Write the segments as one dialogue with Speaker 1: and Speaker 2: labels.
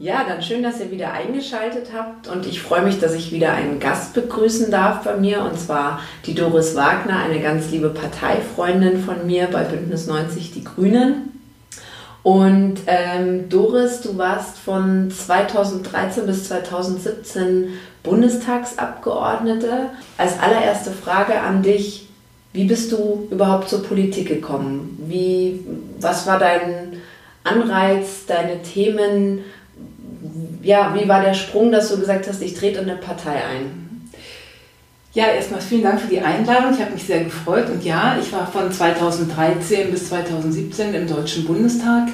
Speaker 1: Ja, dann schön, dass ihr wieder eingeschaltet habt und ich freue mich, dass ich wieder einen Gast begrüßen darf bei mir und zwar die Doris Wagner, eine ganz liebe Parteifreundin von mir bei Bündnis 90 Die Grünen. Und ähm, Doris, du warst von 2013 bis 2017 Bundestagsabgeordnete. Als allererste Frage an dich, wie bist du überhaupt zur Politik gekommen? Wie, was war dein Anreiz, deine Themen? Ja, wie war der Sprung, dass du gesagt hast, ich trete in eine Partei ein?
Speaker 2: Ja, erstmal vielen Dank für die Einladung. Ich habe mich sehr gefreut. Und ja, ich war von 2013 bis 2017 im Deutschen Bundestag.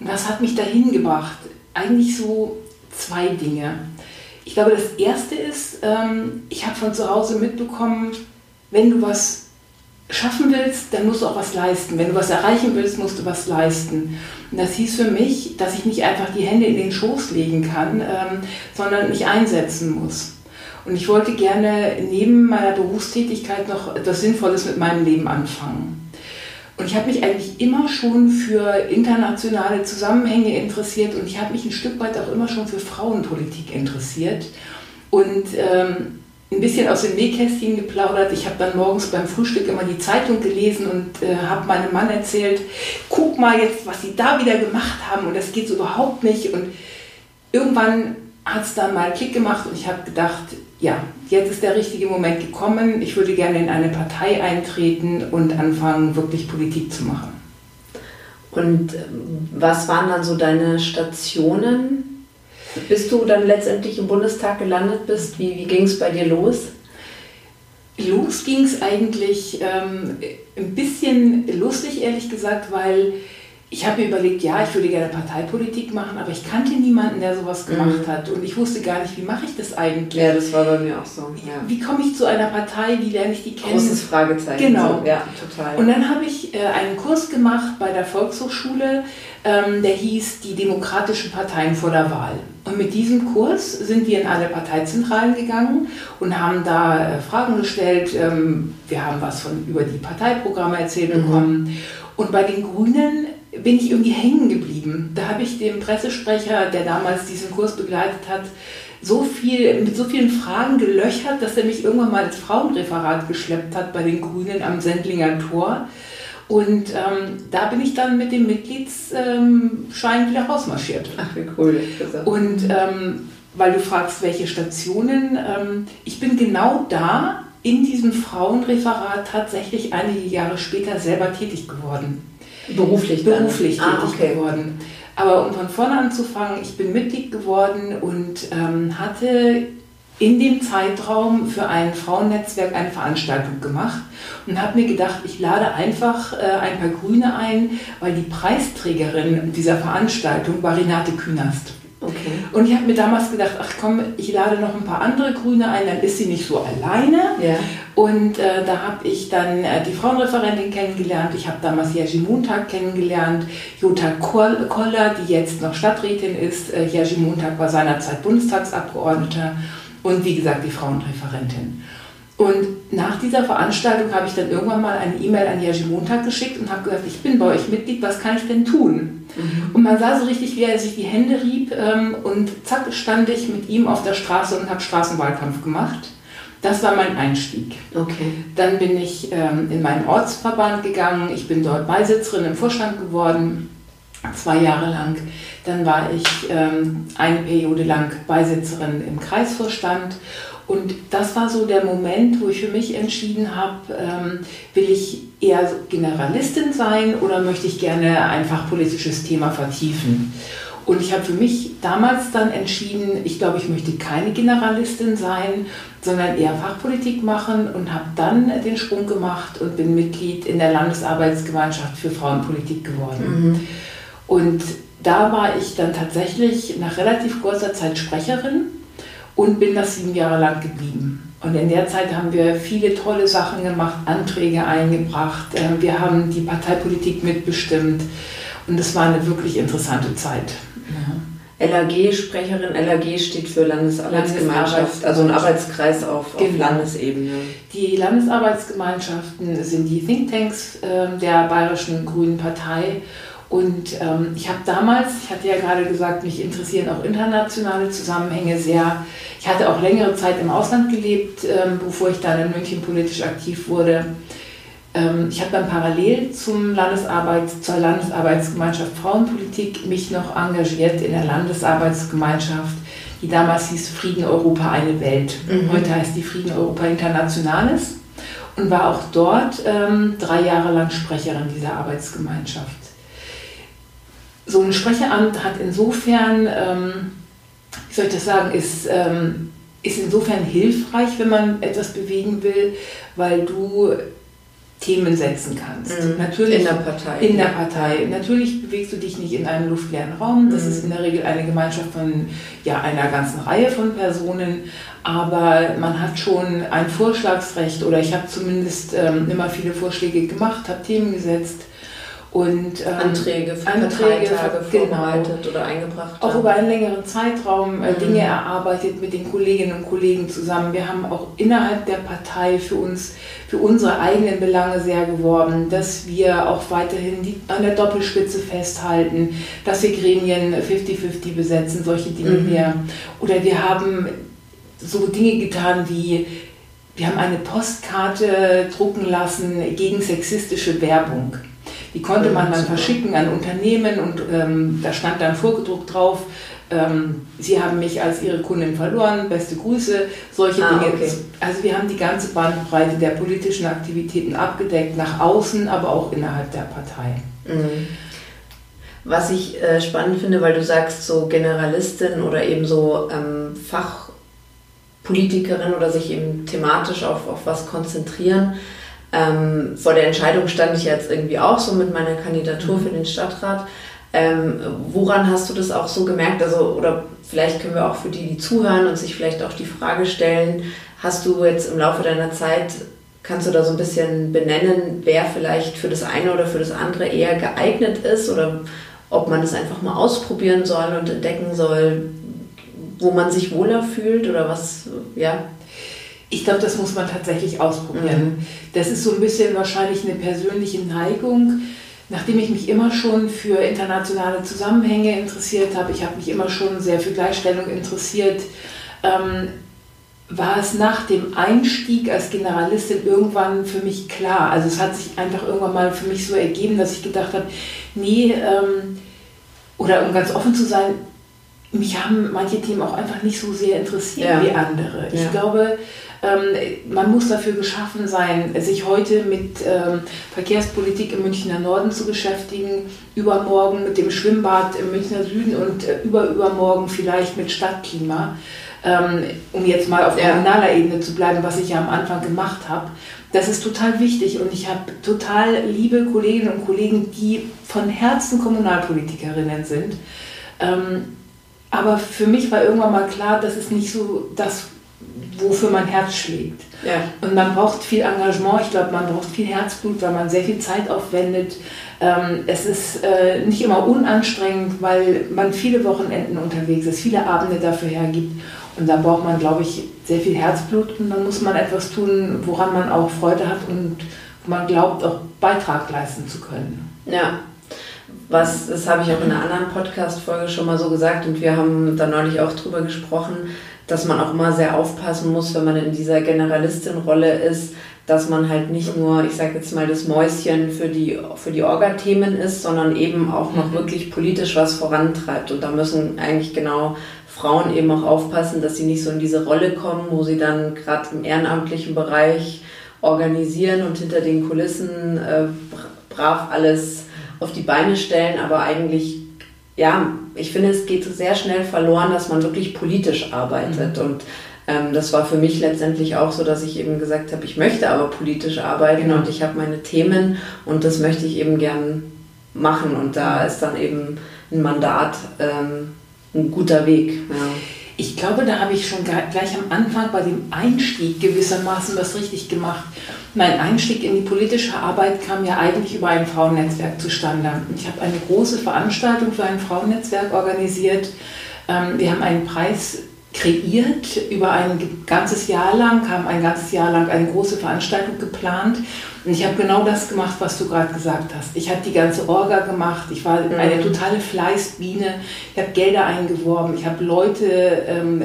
Speaker 2: Und was hat mich dahin gebracht? Eigentlich so zwei Dinge. Ich glaube, das erste ist, ähm, ich habe von zu Hause mitbekommen, wenn du was schaffen willst, dann musst du auch was leisten. Wenn du was erreichen willst, musst du was leisten. Und das hieß für mich, dass ich nicht einfach die Hände in den Schoß legen kann, ähm, sondern mich einsetzen muss. Und ich wollte gerne neben meiner Berufstätigkeit noch etwas Sinnvolles mit meinem Leben anfangen. Und ich habe mich eigentlich immer schon für internationale Zusammenhänge interessiert und ich habe mich ein Stück weit auch immer schon für Frauenpolitik interessiert. Und ähm, ein bisschen aus dem Nähkästchen geplaudert. Ich habe dann morgens beim Frühstück immer die Zeitung gelesen und äh, habe meinem Mann erzählt, guck mal jetzt, was sie da wieder gemacht haben und das geht so überhaupt nicht. Und irgendwann hat es dann mal Klick gemacht und ich habe gedacht, ja, jetzt ist der richtige Moment gekommen. Ich würde gerne in eine Partei eintreten und anfangen, wirklich Politik zu machen.
Speaker 1: Und ähm, was waren dann so deine Stationen bis du dann letztendlich im Bundestag gelandet bist, wie, wie ging es bei dir los?
Speaker 2: Los ging es eigentlich ähm, ein bisschen lustig, ehrlich gesagt, weil ich habe mir überlegt, ja, ich würde gerne Parteipolitik machen, aber ich kannte niemanden, der sowas mhm. gemacht mhm. hat. Und ich wusste gar nicht, wie mache ich das eigentlich?
Speaker 1: Ja, das war bei mir auch so.
Speaker 2: Ja. Wie komme ich zu einer Partei? Wie lerne ich die kennen?
Speaker 1: Großes Fragezeichen.
Speaker 2: Genau. So. Ja, total. Und dann habe ich äh, einen Kurs gemacht bei der Volkshochschule, ähm, der hieß Die demokratischen Parteien vor der Wahl. Und mit diesem Kurs sind wir in alle Parteizentralen gegangen und haben da äh, Fragen gestellt. Ähm, wir haben was von über die Parteiprogramme erzählt mhm. bekommen. Und bei den Grünen bin ich irgendwie hängen geblieben. Da habe ich dem Pressesprecher, der damals diesen Kurs begleitet hat, so viel, mit so vielen Fragen gelöchert, dass er mich irgendwann mal ins Frauenreferat geschleppt hat bei den Grünen am Sendlinger Tor. Und ähm, da bin ich dann mit dem Mitgliedsschein ähm, wieder rausmarschiert.
Speaker 1: Ach, wie cool.
Speaker 2: Und ähm, weil du fragst, welche Stationen, ähm, ich bin genau da in diesem Frauenreferat tatsächlich einige Jahre später selber tätig geworden.
Speaker 1: Beruflich
Speaker 2: dann? Beruflich ah, tätig okay. geworden. Aber um von vorne anzufangen, ich bin Mitglied geworden und ähm, hatte in dem Zeitraum für ein Frauennetzwerk eine Veranstaltung gemacht und habe mir gedacht, ich lade einfach äh, ein paar Grüne ein, weil die Preisträgerin dieser Veranstaltung war Renate Künast. Okay. Und ich habe mir damals gedacht, ach komm, ich lade noch ein paar andere Grüne ein, dann ist sie nicht so alleine. Ja. Und äh, da habe ich dann äh, die Frauenreferentin kennengelernt. Ich habe damals Jerzy Montag kennengelernt, Jutta Koller, die jetzt noch Stadträtin ist. Äh, Jerzy Montag war seinerzeit Bundestagsabgeordneter und wie gesagt die Frauenreferentin. Und nach dieser Veranstaltung habe ich dann irgendwann mal eine E-Mail an Jerzy Montag geschickt und habe gesagt, ich bin bei euch Mitglied, was kann ich denn tun? Mhm. Und man sah so richtig, wie er sich die Hände rieb ähm, und zack stand ich mit ihm auf der Straße und habe Straßenwahlkampf gemacht. Das war mein Einstieg. Okay. Dann bin ich ähm, in meinen Ortsverband gegangen. Ich bin dort Beisitzerin im Vorstand geworden, zwei Jahre lang. Dann war ich ähm, eine Periode lang Beisitzerin im Kreisvorstand und das war so der Moment, wo ich für mich entschieden habe, ähm, will ich eher Generalistin sein oder möchte ich gerne einfach politisches Thema vertiefen. Und ich habe für mich damals dann entschieden, ich glaube, ich möchte keine Generalistin sein, sondern eher Fachpolitik machen und habe dann den Sprung gemacht und bin Mitglied in der Landesarbeitsgemeinschaft für Frauenpolitik geworden. Mhm. Und da war ich dann tatsächlich nach relativ kurzer Zeit Sprecherin und bin das sieben Jahre lang geblieben. Und in der Zeit haben wir viele tolle Sachen gemacht, Anträge eingebracht, äh, wir haben die Parteipolitik mitbestimmt und es war eine wirklich interessante Zeit.
Speaker 1: LAG-Sprecherin, LAG steht für Landesarbeitsgemeinschaft, also ein Arbeitskreis auf, genau. auf, Landesebene.
Speaker 2: Die Landesarbeitsgemeinschaften sind die Thinktanks äh, der Bayerischen Grünen Partei und ähm, ich habe damals, ich hatte ja gerade gesagt, mich interessieren auch internationale Zusammenhänge sehr. Ich hatte auch längere Zeit im Ausland gelebt, ähm, bevor ich dann in München politisch aktiv wurde. Ähm, ich habe dann parallel zum Landesarbeits-, zur Landesarbeitsgemeinschaft Frauenpolitik mich noch engagiert in der Landesarbeitsgemeinschaft, die damals hieß Frieden Europa eine Welt. Mhm. Heute heißt die Frieden Europa Internationales und war auch dort ähm, drei Jahre lang Sprecherin dieser Arbeitsgemeinschaft so ein Sprecheramt hat insofern, ähm, wie soll ich das sagen, ist, ähm, ist insofern hilfreich, wenn man etwas bewegen will, weil du Themen setzen kannst.
Speaker 1: Mhm. Natürlich, in der Partei.
Speaker 2: In der Partei. Natürlich bewegst du dich nicht in einem luftleeren Raum. Das mhm. ist in der Regel eine Gemeinschaft von ja, einer ganzen Reihe von Personen. Aber man hat schon ein Vorschlagsrecht oder ich habe zumindest ähm, immer viele Vorschläge gemacht, habe Themen gesetzt und
Speaker 1: ähm, Anträge für Anträge genau, vorbereitet oder eingebracht.
Speaker 2: Auch über einen längeren Zeitraum äh, mhm. Dinge erarbeitet mit den Kolleginnen und Kollegen zusammen. Wir haben auch innerhalb der Partei für uns, für unsere eigenen Belange sehr geworben, dass wir auch weiterhin die, an der Doppelspitze festhalten, dass wir Gremien 50-50 besetzen, solche Dinge mhm. mehr. Oder wir haben so Dinge getan wie wir haben eine Postkarte drucken lassen gegen sexistische Werbung. Die konnte man dann verschicken an Unternehmen und ähm, da stand dann vorgedruckt drauf, ähm, Sie haben mich als Ihre Kundin verloren, beste Grüße, solche ah, Dinge. Okay. Also wir haben die ganze Bandbreite der politischen Aktivitäten abgedeckt, nach außen, aber auch innerhalb der Partei. Mhm.
Speaker 1: Was ich äh, spannend finde, weil du sagst, so Generalistin oder eben so ähm, Fachpolitikerin oder sich eben thematisch auf, auf was konzentrieren. Ähm, vor der Entscheidung stand ich jetzt irgendwie auch so mit meiner Kandidatur für den Stadtrat. Ähm, woran hast du das auch so gemerkt? Also, oder vielleicht können wir auch für die, die zuhören und sich vielleicht auch die Frage stellen, hast du jetzt im Laufe deiner Zeit, kannst du da so ein bisschen benennen, wer vielleicht für das eine oder für das andere eher geeignet ist oder ob man es einfach mal ausprobieren soll und entdecken soll, wo man sich wohler fühlt oder was, ja?
Speaker 2: Ich glaube, das muss man tatsächlich ausprobieren. Mhm. Das ist so ein bisschen wahrscheinlich eine persönliche Neigung. Nachdem ich mich immer schon für internationale Zusammenhänge interessiert habe, ich habe mich immer schon sehr für Gleichstellung interessiert, ähm, war es nach dem Einstieg als Generalistin irgendwann für mich klar. Also es hat sich einfach irgendwann mal für mich so ergeben, dass ich gedacht habe, nee, ähm, oder um ganz offen zu sein, mich haben manche Themen auch einfach nicht so sehr interessiert ja. wie andere. Ich ja. glaube, ähm, man muss dafür geschaffen sein, sich heute mit ähm, Verkehrspolitik im Münchner Norden zu beschäftigen, übermorgen mit dem Schwimmbad im Münchner Süden und äh, überübermorgen vielleicht mit Stadtklima, ähm, um jetzt mal auf kommunaler Ebene zu bleiben, was ich ja am Anfang gemacht habe. Das ist total wichtig und ich habe total liebe Kolleginnen und Kollegen, die von Herzen Kommunalpolitikerinnen sind. Aber für mich war irgendwann mal klar, dass es nicht so das, wofür mein Herz schlägt. Ja. Und man braucht viel Engagement, ich glaube, man braucht viel Herzblut, weil man sehr viel Zeit aufwendet. Ähm, es ist äh, nicht immer unanstrengend, weil man viele Wochenenden unterwegs ist, viele Abende dafür hergibt. Und da braucht man, glaube ich, sehr viel Herzblut und dann muss man etwas tun, woran man auch Freude hat und man glaubt, auch Beitrag leisten zu können.
Speaker 1: Ja, was, das habe ich auch in einer anderen Podcast-Folge schon mal so gesagt und wir haben da neulich auch drüber gesprochen, dass man auch immer sehr aufpassen muss, wenn man in dieser Generalistin-Rolle ist, dass man halt nicht nur, ich sage jetzt mal, das Mäuschen für die, für die Orga-Themen ist, sondern eben auch noch mhm. wirklich politisch was vorantreibt. Und da müssen eigentlich genau Frauen eben auch aufpassen, dass sie nicht so in diese Rolle kommen, wo sie dann gerade im ehrenamtlichen Bereich organisieren und hinter den Kulissen äh, brav alles auf die Beine stellen, aber eigentlich, ja, ich finde, es geht sehr schnell verloren, dass man wirklich politisch arbeitet. Mhm. Und ähm, das war für mich letztendlich auch so, dass ich eben gesagt habe, ich möchte aber politisch arbeiten genau. und ich habe meine Themen und das möchte ich eben gern machen. Und da ist dann eben ein Mandat ähm, ein guter Weg. Ja.
Speaker 2: Ich glaube, da habe ich schon gleich am Anfang bei dem Einstieg gewissermaßen was richtig gemacht. Mein Einstieg in die politische Arbeit kam ja eigentlich über ein Frauennetzwerk zustande. Ich habe eine große Veranstaltung für ein Frauennetzwerk organisiert. Ähm, wir haben einen Preis kreiert. Über ein ganzes Jahr lang, haben ein ganzes Jahr lang eine große Veranstaltung geplant. Und ich habe genau das gemacht, was du gerade gesagt hast. Ich habe die ganze Orga gemacht. Ich war mhm. eine totale Fleißbiene. Ich habe Gelder eingeworben. Ich habe Leute ähm,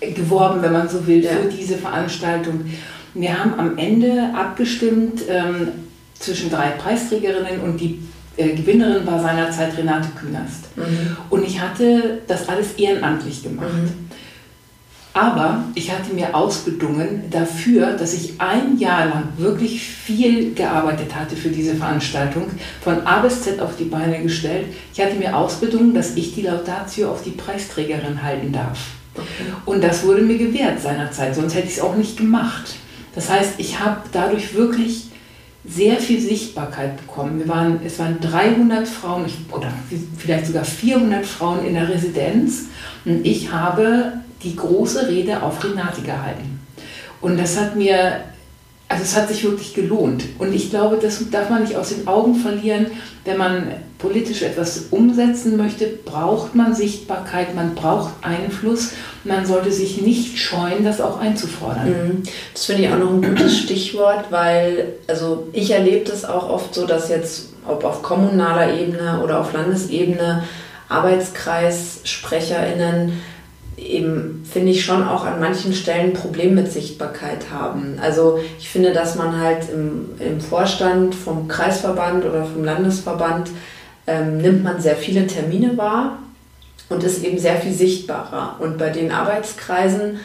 Speaker 2: geworben, wenn man so will, ja. für diese Veranstaltung. Wir haben am Ende abgestimmt ähm, zwischen drei Preisträgerinnen und die äh, Gewinnerin war seinerzeit Renate Künast. Mhm. Und ich hatte das alles ehrenamtlich gemacht. Mhm. Aber ich hatte mir ausbedungen dafür, dass ich ein Jahr lang wirklich viel gearbeitet hatte für diese Veranstaltung, von A bis Z auf die Beine gestellt. Ich hatte mir ausbedungen, dass ich die Laudatio auf die Preisträgerin halten darf. Und das wurde mir gewährt seinerzeit, sonst hätte ich es auch nicht gemacht. Das heißt, ich habe dadurch wirklich sehr viel Sichtbarkeit bekommen. Wir waren, es waren 300 Frauen oder vielleicht sogar 400 Frauen in der Residenz und ich habe die große Rede auf Renate gehalten. Und das hat mir, also es hat sich wirklich gelohnt. Und ich glaube, das darf man nicht aus den Augen verlieren. Wenn man politisch etwas umsetzen möchte, braucht man Sichtbarkeit, man braucht Einfluss. Man sollte sich nicht scheuen, das auch einzufordern.
Speaker 1: Mhm. Das finde ich auch noch ein gutes Stichwort, weil also ich erlebe das auch oft so, dass jetzt, ob auf kommunaler Ebene oder auf Landesebene, Arbeitskreissprecherinnen eben, finde ich, schon auch an manchen Stellen ein Problem mit Sichtbarkeit haben. Also ich finde, dass man halt im, im Vorstand vom Kreisverband oder vom Landesverband ähm, nimmt man sehr viele Termine wahr und ist eben sehr viel sichtbarer. Und bei den Arbeitskreisen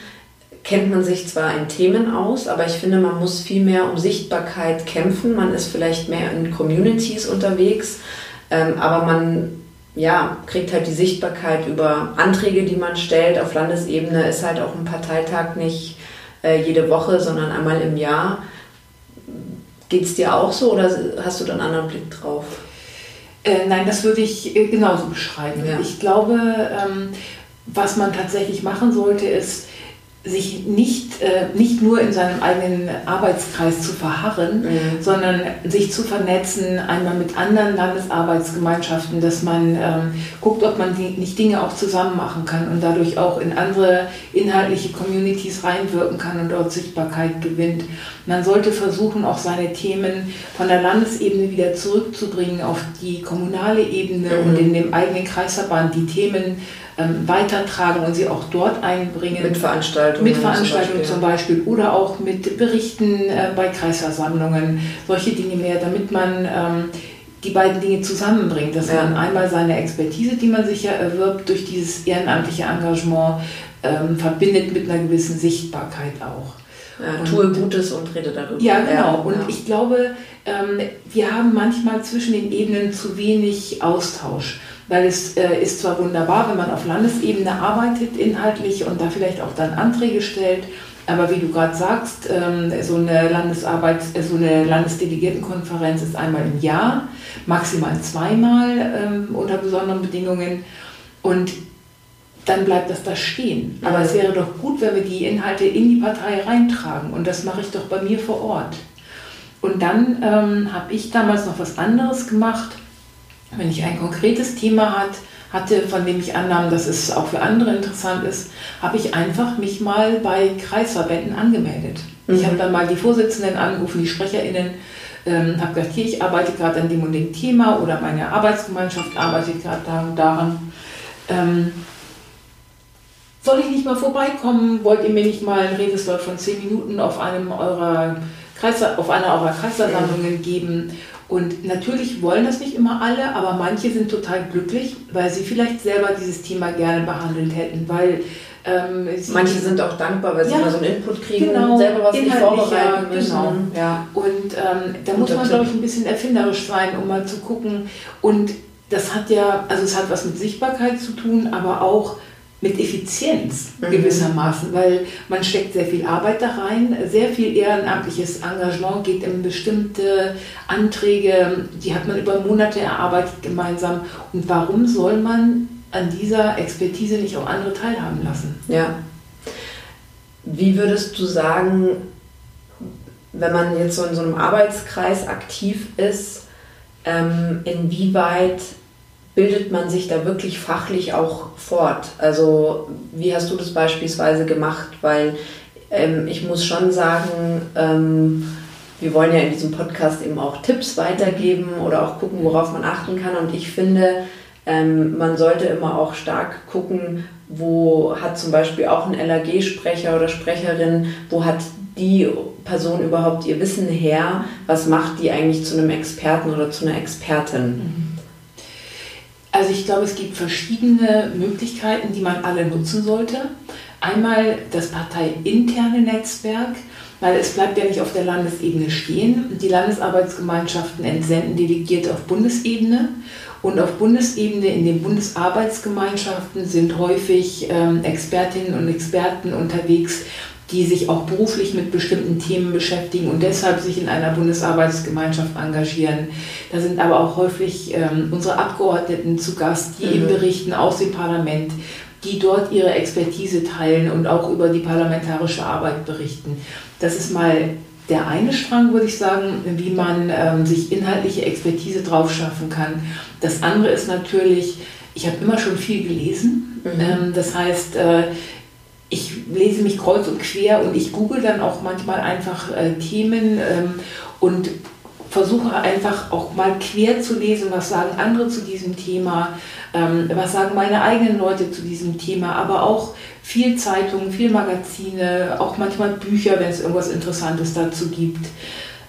Speaker 1: kennt man sich zwar in Themen aus, aber ich finde, man muss viel mehr um Sichtbarkeit kämpfen. Man ist vielleicht mehr in Communities unterwegs, ähm, aber man ja, kriegt halt die Sichtbarkeit über Anträge, die man stellt. Auf Landesebene ist halt auch ein Parteitag nicht äh, jede Woche, sondern einmal im Jahr. Geht es dir auch so oder hast du da einen anderen Blick drauf?
Speaker 2: Äh, nein, das würde ich äh, genauso beschreiben. Ja. Ich glaube, ähm, was man tatsächlich machen sollte, ist, sich nicht, äh, nicht nur in seinem eigenen Arbeitskreis zu verharren, mhm. sondern sich zu vernetzen, einmal mit anderen Landesarbeitsgemeinschaften, dass man ähm, guckt, ob man die, nicht Dinge auch zusammen machen kann und dadurch auch in andere inhaltliche Communities reinwirken kann und dort Sichtbarkeit gewinnt. Man sollte versuchen, auch seine Themen von der Landesebene wieder zurückzubringen auf die kommunale Ebene mhm. und in dem eigenen Kreisverband die Themen ähm, weitertragen und sie auch dort einbringen.
Speaker 1: Mit Veranstaltungen.
Speaker 2: Mit Veranstaltungen zum Beispiel, zum Beispiel oder auch mit Berichten äh, bei Kreisversammlungen, solche Dinge mehr, damit man ähm, die beiden Dinge zusammenbringt, dass ja. man einmal seine Expertise, die man sich ja erwirbt durch dieses ehrenamtliche Engagement, ähm, verbindet mit einer gewissen Sichtbarkeit auch.
Speaker 1: Ja, und, tue Gutes und rede darüber.
Speaker 2: Ja, genau. Und ja. ich glaube, ähm, wir haben manchmal zwischen den Ebenen zu wenig Austausch weil es äh, ist zwar wunderbar, wenn man auf Landesebene arbeitet inhaltlich und da vielleicht auch dann Anträge stellt, aber wie du gerade sagst, ähm, so eine Landesarbeit, so eine Landesdelegiertenkonferenz ist einmal im Jahr, maximal zweimal ähm, unter besonderen Bedingungen. Und dann bleibt das da stehen. Aber mhm. es wäre doch gut, wenn wir die Inhalte in die Partei reintragen. Und das mache ich doch bei mir vor Ort. Und dann ähm, habe ich damals noch was anderes gemacht. Wenn ich ein konkretes Thema hat, hatte, von dem ich annahm, dass es auch für andere interessant ist, habe ich einfach mich mal bei Kreisverbänden angemeldet. Mhm. Ich habe dann mal die Vorsitzenden angerufen, die SprecherInnen, ähm, habe gesagt, hier, ich arbeite gerade an dem und dem Thema oder meine Arbeitsgemeinschaft arbeitet gerade daran. Ähm, soll ich nicht mal vorbeikommen? Wollt ihr mir nicht mal einen Redeslot von zehn Minuten auf, einem eurer Kreis, auf einer eurer Kreisversammlungen geben? Und natürlich wollen das nicht immer alle, aber manche sind total glücklich, weil sie vielleicht selber dieses Thema gerne behandelt hätten, weil
Speaker 1: ähm, Manche sind auch dankbar, weil sie ja, mal so einen Input kriegen genau, und selber was nicht vorbereiten müssen. Genau.
Speaker 2: Ja. Und ähm, da muss man, glaube ich, ein bisschen erfinderisch sein, um mal zu gucken. Und das hat ja, also es hat was mit Sichtbarkeit zu tun, aber auch mit Effizienz mhm. gewissermaßen, weil man steckt sehr viel Arbeit da rein, sehr viel ehrenamtliches Engagement geht in bestimmte Anträge, die hat man über Monate erarbeitet gemeinsam. Und warum soll man an dieser Expertise nicht auch andere teilhaben lassen?
Speaker 1: Ja. Wie würdest du sagen, wenn man jetzt so in so einem Arbeitskreis aktiv ist, ähm, inwieweit bildet man sich da wirklich fachlich auch fort? Also wie hast du das beispielsweise gemacht? Weil ähm, ich muss schon sagen, ähm, wir wollen ja in diesem Podcast eben auch Tipps weitergeben oder auch gucken, worauf man achten kann. Und ich finde, ähm, man sollte immer auch stark gucken, wo hat zum Beispiel auch ein LAG-Sprecher oder Sprecherin, wo hat die Person überhaupt ihr Wissen her? Was macht die eigentlich zu einem Experten oder zu einer Expertin? Mhm.
Speaker 2: Also ich glaube, es gibt verschiedene Möglichkeiten, die man alle nutzen sollte. Einmal das parteiinterne Netzwerk, weil es bleibt ja nicht auf der Landesebene stehen. Die Landesarbeitsgemeinschaften entsenden delegiert auf Bundesebene und auf Bundesebene in den Bundesarbeitsgemeinschaften sind häufig ähm, Expertinnen und Experten unterwegs, die sich auch beruflich mit bestimmten Themen beschäftigen und deshalb sich in einer Bundesarbeitsgemeinschaft engagieren. Da sind aber auch häufig ähm, unsere Abgeordneten zu Gast, die mhm. eben berichten aus dem Parlament, die dort ihre Expertise teilen und auch über die parlamentarische Arbeit berichten. Das ist mal der eine Strang, würde ich sagen, wie man ähm, sich inhaltliche Expertise drauf schaffen kann. Das andere ist natürlich, ich habe immer schon viel gelesen. Mhm. Ähm, das heißt, äh, ich lese mich kreuz und quer und ich google dann auch manchmal einfach äh, Themen ähm, und versuche einfach auch mal quer zu lesen, was sagen andere zu diesem Thema, ähm, was sagen meine eigenen Leute zu diesem Thema, aber auch viel Zeitungen, viel Magazine, auch manchmal Bücher, wenn es irgendwas Interessantes dazu gibt.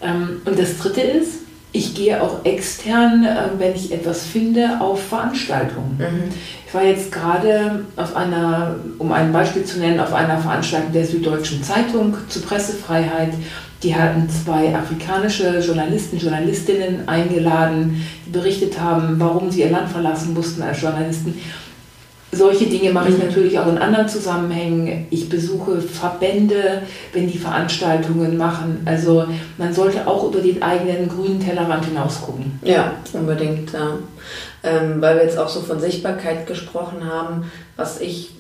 Speaker 2: Ähm, und das Dritte ist, ich gehe auch extern, äh, wenn ich etwas finde, auf Veranstaltungen. Mhm. Ich war jetzt gerade auf einer, um ein Beispiel zu nennen, auf einer Veranstaltung der Süddeutschen Zeitung zur Pressefreiheit. Die hatten zwei afrikanische Journalisten, Journalistinnen eingeladen, die berichtet haben, warum sie ihr Land verlassen mussten als Journalisten. Solche Dinge mache ich mhm. natürlich auch in anderen Zusammenhängen. Ich besuche Verbände, wenn die Veranstaltungen machen. Also man sollte auch über den eigenen grünen Tellerrand hinaus gucken.
Speaker 1: Ja, unbedingt. Ja. Ähm, weil wir jetzt auch so von Sichtbarkeit gesprochen haben, was ich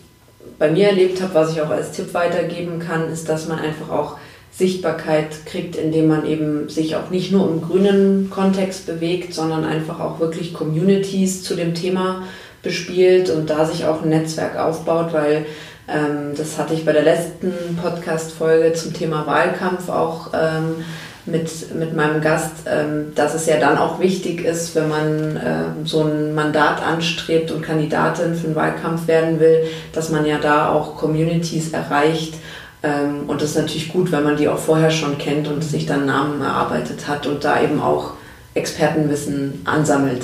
Speaker 1: bei mir erlebt habe, was ich auch als Tipp weitergeben kann, ist, dass man einfach auch Sichtbarkeit kriegt, indem man eben sich auch nicht nur im grünen Kontext bewegt, sondern einfach auch wirklich Communities zu dem Thema bespielt und da sich auch ein Netzwerk aufbaut, weil ähm, das hatte ich bei der letzten Podcast-Folge zum Thema Wahlkampf auch ähm, mit, mit meinem Gast, ähm, dass es ja dann auch wichtig ist, wenn man ähm, so ein Mandat anstrebt und Kandidatin für einen Wahlkampf werden will, dass man ja da auch Communities erreicht. Ähm, und das ist natürlich gut, wenn man die auch vorher schon kennt und sich dann Namen erarbeitet hat und da eben auch Expertenwissen ansammelt.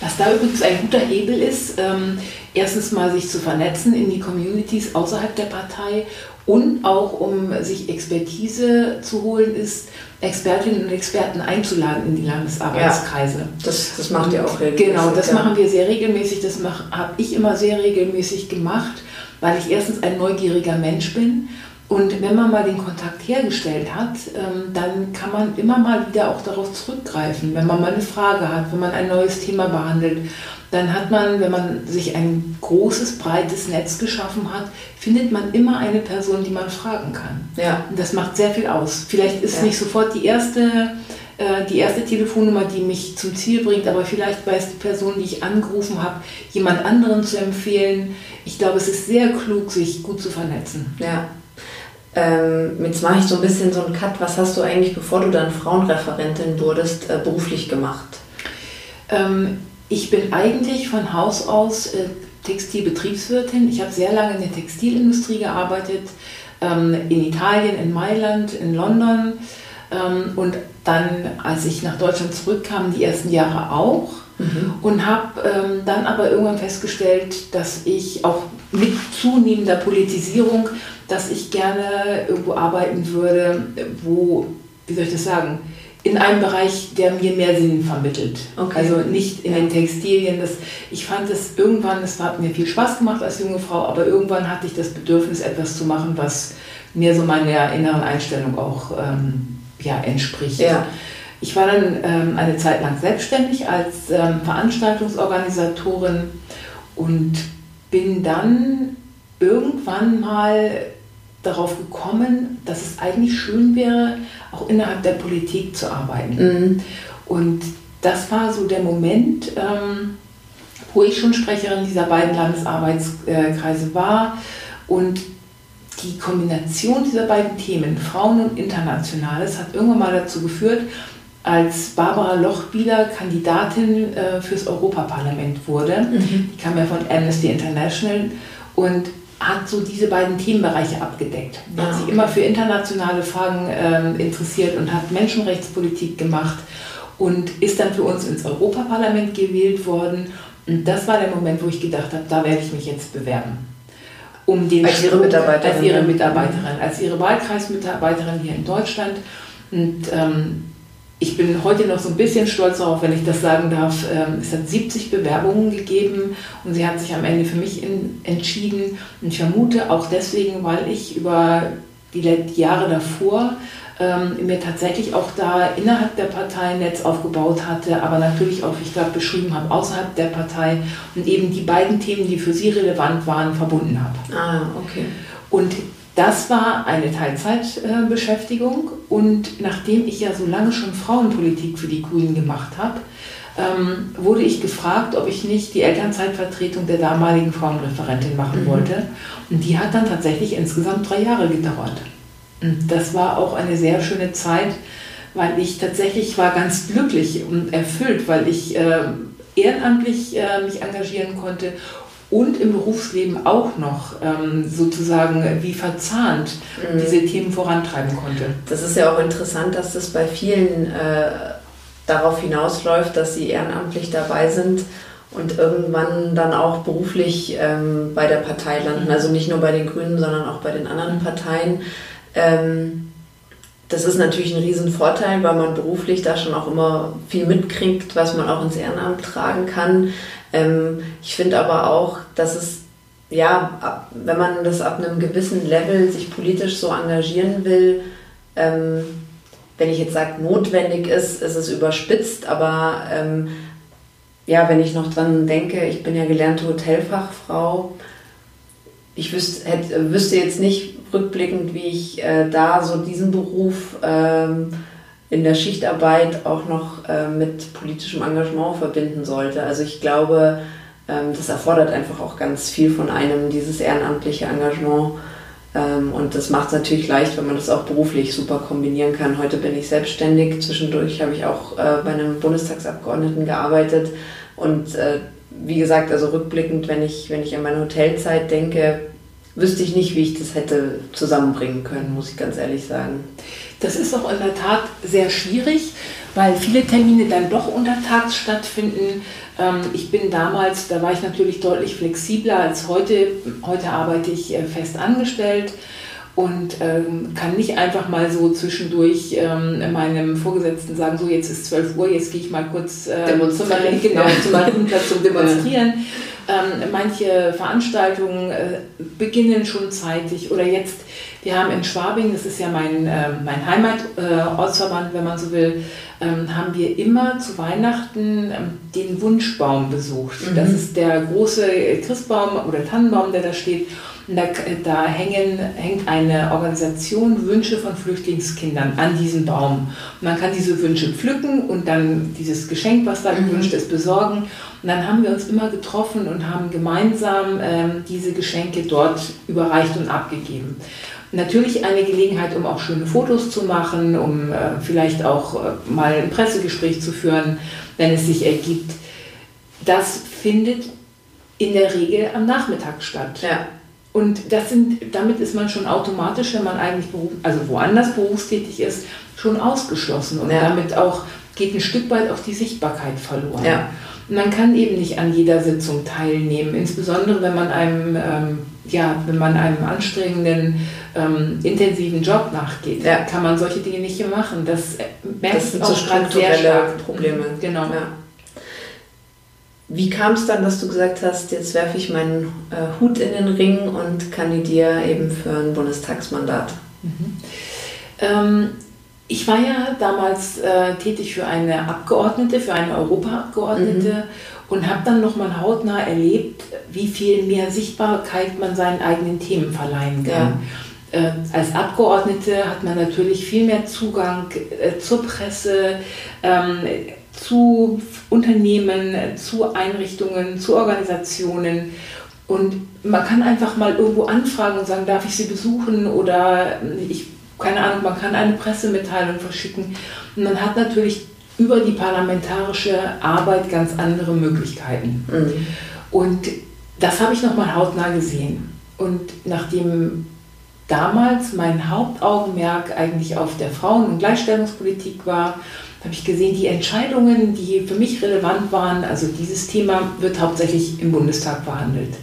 Speaker 2: Was da übrigens ein guter Hebel ist, ähm, erstens mal sich zu vernetzen in die Communities außerhalb der Partei und auch um sich Expertise zu holen, ist Expertinnen und Experten einzuladen in die Landesarbeitskreise. Ja,
Speaker 1: das, das macht ihr auch regelmäßig.
Speaker 2: Genau, das ja. machen wir sehr regelmäßig. Das habe ich immer sehr regelmäßig gemacht, weil ich erstens ein neugieriger Mensch bin Und wenn man mal den Kontakt hergestellt hat, ähm, dann kann man immer mal wieder auch darauf zurückgreifen, wenn man mal eine Frage hat, wenn man ein neues Thema behandelt. Dann hat man, wenn man sich ein großes, breites Netz geschaffen hat, findet man immer eine Person, die man fragen kann. Ja. Und das macht sehr viel aus. Vielleicht ist ja. nicht sofort die erste äh, die erste Telefonnummer, die mich zum Ziel bringt, aber vielleicht weiß die Person, die ich angerufen habe, jemand anderen zu empfehlen. Ich glaube, es ist sehr klug, sich gut zu vernetzen.
Speaker 1: Ja. Ähm, jetzt mache ich so ein bisschen so einen Cut. Was hast du eigentlich, bevor du dann Frauenreferentin wurdest, äh, beruflich gemacht?
Speaker 2: Ähm, ich bin eigentlich von Haus aus äh, Textilbetriebswirtin. Ich habe sehr lange in der Textilindustrie gearbeitet, ähm, in Italien, in Mailand, in London ähm, und dann, als ich nach Deutschland zurückkam, die ersten Jahre auch. Mhm. Und habe ähm, dann aber irgendwann festgestellt, dass ich auch mit zunehmender Politisierung, dass ich gerne irgendwo arbeiten würde, wo, wie soll ich das sagen, in einem Bereich, der mir mehr Sinn vermittelt. Okay. Also nicht in den Textilien. Das, ich fand es irgendwann, es hat mir viel Spaß gemacht als junge Frau, aber irgendwann hatte ich das Bedürfnis, etwas zu machen, was mir so meiner inneren Einstellung auch ähm, ja, entspricht. Ja. Ich war dann ähm, eine Zeit lang selbstständig als ähm, Veranstaltungsorganisatorin und bin dann irgendwann mal darauf gekommen, dass es eigentlich schön wäre, auch innerhalb der Politik zu arbeiten. Mhm. Und das war so der Moment, ähm, wo ich schon Sprecherin dieser beiden Landesarbeitskreise war und die Kombination dieser beiden Themen, Frauen und Internationales, hat irgendwann mal dazu geführt, als Barbara Lochbieler Kandidatin äh, fürs Europaparlament wurde. Mhm. Die kam ja von Amnesty International und hat so diese beiden Themenbereiche abgedeckt. Ah, hat sich okay. immer für internationale Fragen äh, interessiert und hat Menschenrechtspolitik gemacht und ist dann für uns ins Europaparlament gewählt worden. Und das war der Moment, wo ich gedacht habe, da werde ich mich jetzt bewerben um den
Speaker 1: als ihre Mitarbeiterin,
Speaker 2: als ihre Mitarbeiterin, als ihre Wahlkreismitarbeiterin hier in Deutschland. Und ähm, ich bin heute noch so ein bisschen stolz darauf, wenn ich das sagen darf. Ähm, es hat 70 Bewerbungen gegeben und sie hat sich am Ende für mich in, entschieden. Und ich vermute auch deswegen, weil ich über die Jahre davor ähm, mir tatsächlich auch da innerhalb der Partei ein Netz aufgebaut hatte, aber natürlich auch, wie ich gerade beschrieben habe, außerhalb der Partei und eben die beiden Themen, die für sie relevant waren, verbunden habe.
Speaker 1: Ah, okay.
Speaker 2: Und das war eine Teilzeitbeschäftigung und nachdem ich ja so lange schon Frauenpolitik für die Grünen gemacht habe, ähm, wurde ich gefragt, ob ich nicht die Elternzeitvertretung der damaligen Frauenreferentin machen mhm. wollte. Und die hat dann tatsächlich insgesamt drei Jahre gedauert. Und das war auch eine sehr schöne Zeit, weil ich tatsächlich war ganz glücklich und erfüllt, weil ich äh, ehrenamtlich äh, mich engagieren konnte und im Berufsleben auch noch ähm, sozusagen wie verzahnt mhm. diese Themen vorantreiben konnte.
Speaker 1: Das ist ja auch interessant, dass das bei vielen äh, darauf hinausläuft, dass sie ehrenamtlich dabei sind und irgendwann dann auch beruflich ähm, bei der Partei landen. Mhm. Also nicht nur bei den Grünen, sondern auch bei den anderen mhm. Parteien. Ähm, das ist natürlich ein Riesenvorteil, weil man beruflich da schon auch immer viel mitkriegt, was man auch ins Ehrenamt tragen kann. Ähm, ich finde aber auch, dass es, ja, ab, wenn man das ab einem gewissen Level sich politisch so engagieren will, ähm, wenn ich jetzt sage, notwendig ist, ist es überspitzt, aber ähm, ja, wenn ich noch dran denke, ich bin ja gelernte Hotelfachfrau, ich wüsste, hätte, wüsste jetzt nicht, rückblickend, wie ich äh, da so diesen Beruf ähm, in der Schichtarbeit auch noch äh, mit politischem Engagement verbinden sollte. Also ich glaube, ähm, das erfordert einfach auch ganz viel von einem, dieses ehrenamtliche Engagement. Ähm, und das macht es natürlich leicht, wenn man das auch beruflich super kombinieren kann. Heute bin ich selbstständig. Zwischendurch habe ich auch äh, bei einem Bundestagsabgeordneten gearbeitet. Und äh, wie gesagt, also rückblickend, wenn ich, wenn ich an meine Hotelzeit denke, wüsste ich nicht, wie ich das hätte zusammenbringen können, muss ich ganz ehrlich sagen.
Speaker 2: Das ist auch in der Tat sehr schwierig, weil viele Termine dann doch untertags stattfinden. Ähm, ich bin damals, da war ich natürlich deutlich flexibler als heute. Heute arbeite ich äh, fest angestellt und ähm, kann nicht einfach mal so zwischendurch ähm, meinem Vorgesetzten sagen, so jetzt ist 12 Uhr, jetzt gehe ich mal kurz äh, zum, genau, zum Marienplatz zum Demonstrieren. Ähm, manche Veranstaltungen äh, beginnen schon zeitig oder jetzt Wir haben in Schwabing, das ist ja mein, äh, mein Heimatortsverband, wenn man so will, ähm, haben wir immer zu Weihnachten ähm, den Wunschbaum besucht. Mhm. Das ist der große Christbaum oder Tannenbaum, der da steht. Da, da hängen, hängt eine Organisation Wünsche von Flüchtlingskindern an diesem Baum. Und man kann diese Wünsche pflücken und dann dieses Geschenk, was da mhm. gewünscht ist, besorgen. Und dann haben wir uns immer getroffen und haben gemeinsam ähm, diese Geschenke dort überreicht und abgegeben. Natürlich eine Gelegenheit, um auch schöne Fotos zu machen, um äh, vielleicht auch äh, mal ein Pressegespräch zu führen, wenn es sich ergibt. Das findet in der Regel am Nachmittag statt. Ja. Und das sind, damit ist man schon automatisch, wenn man eigentlich beruf, also woanders berufstätig ist, schon ausgeschlossen. Und ja. damit auch geht ein Stück weit auch die Sichtbarkeit verloren. Ja. Und man kann eben nicht an jeder Sitzung teilnehmen, insbesondere wenn man einem, ähm, ja, wenn man einem anstrengenden, ähm, intensiven Job nachgeht, ja. kann man solche Dinge nicht mehr machen. Das
Speaker 1: merkt das sind auch so strukturelle sehr stark. Probleme.
Speaker 2: Genau. Ja.
Speaker 1: Wie kam es dann, dass du gesagt hast, jetzt werfe ich meinen äh, Hut in den Ring und kandidiere eben für ein Bundestagsmandat? Mhm.
Speaker 2: Ähm, ich war ja damals äh, tätig für eine Abgeordnete, für eine Europaabgeordnete mhm. und habe dann nochmal hautnah erlebt, wie viel mehr Sichtbarkeit man seinen eigenen Themen verleihen kann. Ja. Äh, als Abgeordnete hat man natürlich viel mehr Zugang äh, zur Presse. Ähm, zu Unternehmen, zu Einrichtungen, zu Organisationen. Und man kann einfach mal irgendwo anfragen und sagen, darf ich Sie besuchen oder ich, keine Ahnung, man kann eine Pressemitteilung verschicken. Und man hat natürlich über die parlamentarische Arbeit ganz andere Möglichkeiten. Mhm. Und das habe ich nochmal hautnah gesehen. Und nachdem damals mein Hauptaugenmerk eigentlich auf der Frauen- und Gleichstellungspolitik war, habe ich gesehen, die Entscheidungen, die für mich relevant waren, also dieses Thema wird hauptsächlich im Bundestag behandelt.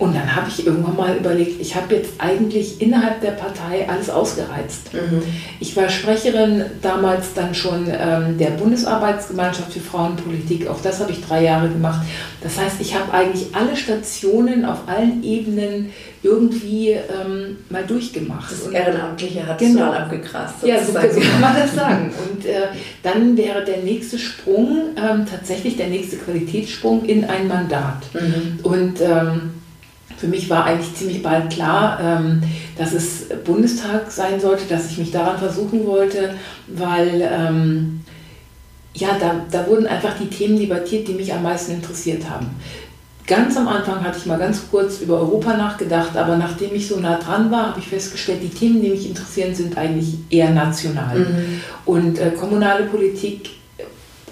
Speaker 2: Und dann habe ich irgendwann mal überlegt, ich habe jetzt eigentlich innerhalb der Partei alles ausgereizt. Mhm. Ich war Sprecherin damals dann schon ähm, der Bundesarbeitsgemeinschaft für Frauenpolitik, auch das habe ich drei Jahre gemacht. Das heißt, ich habe eigentlich alle Stationen auf allen Ebenen irgendwie ähm, mal durchgemacht.
Speaker 1: Das Ehrenamtliche hat
Speaker 2: genau.
Speaker 1: mal abgegrast.
Speaker 2: Ja, so, so kann man das sagen. Und äh, dann wäre der nächste Sprung ähm, tatsächlich der nächste Qualitätssprung in ein Mandat. Mhm. Und ähm, für mich war eigentlich ziemlich bald klar, ähm, dass es Bundestag sein sollte, dass ich mich daran versuchen wollte, weil ähm, ja, da, da wurden einfach die Themen debattiert, die mich am meisten interessiert haben. Ganz am Anfang hatte ich mal ganz kurz über Europa nachgedacht, aber nachdem ich so nah dran war, habe ich festgestellt, die Themen, die mich interessieren, sind eigentlich eher national. Mhm. Und äh, kommunale Politik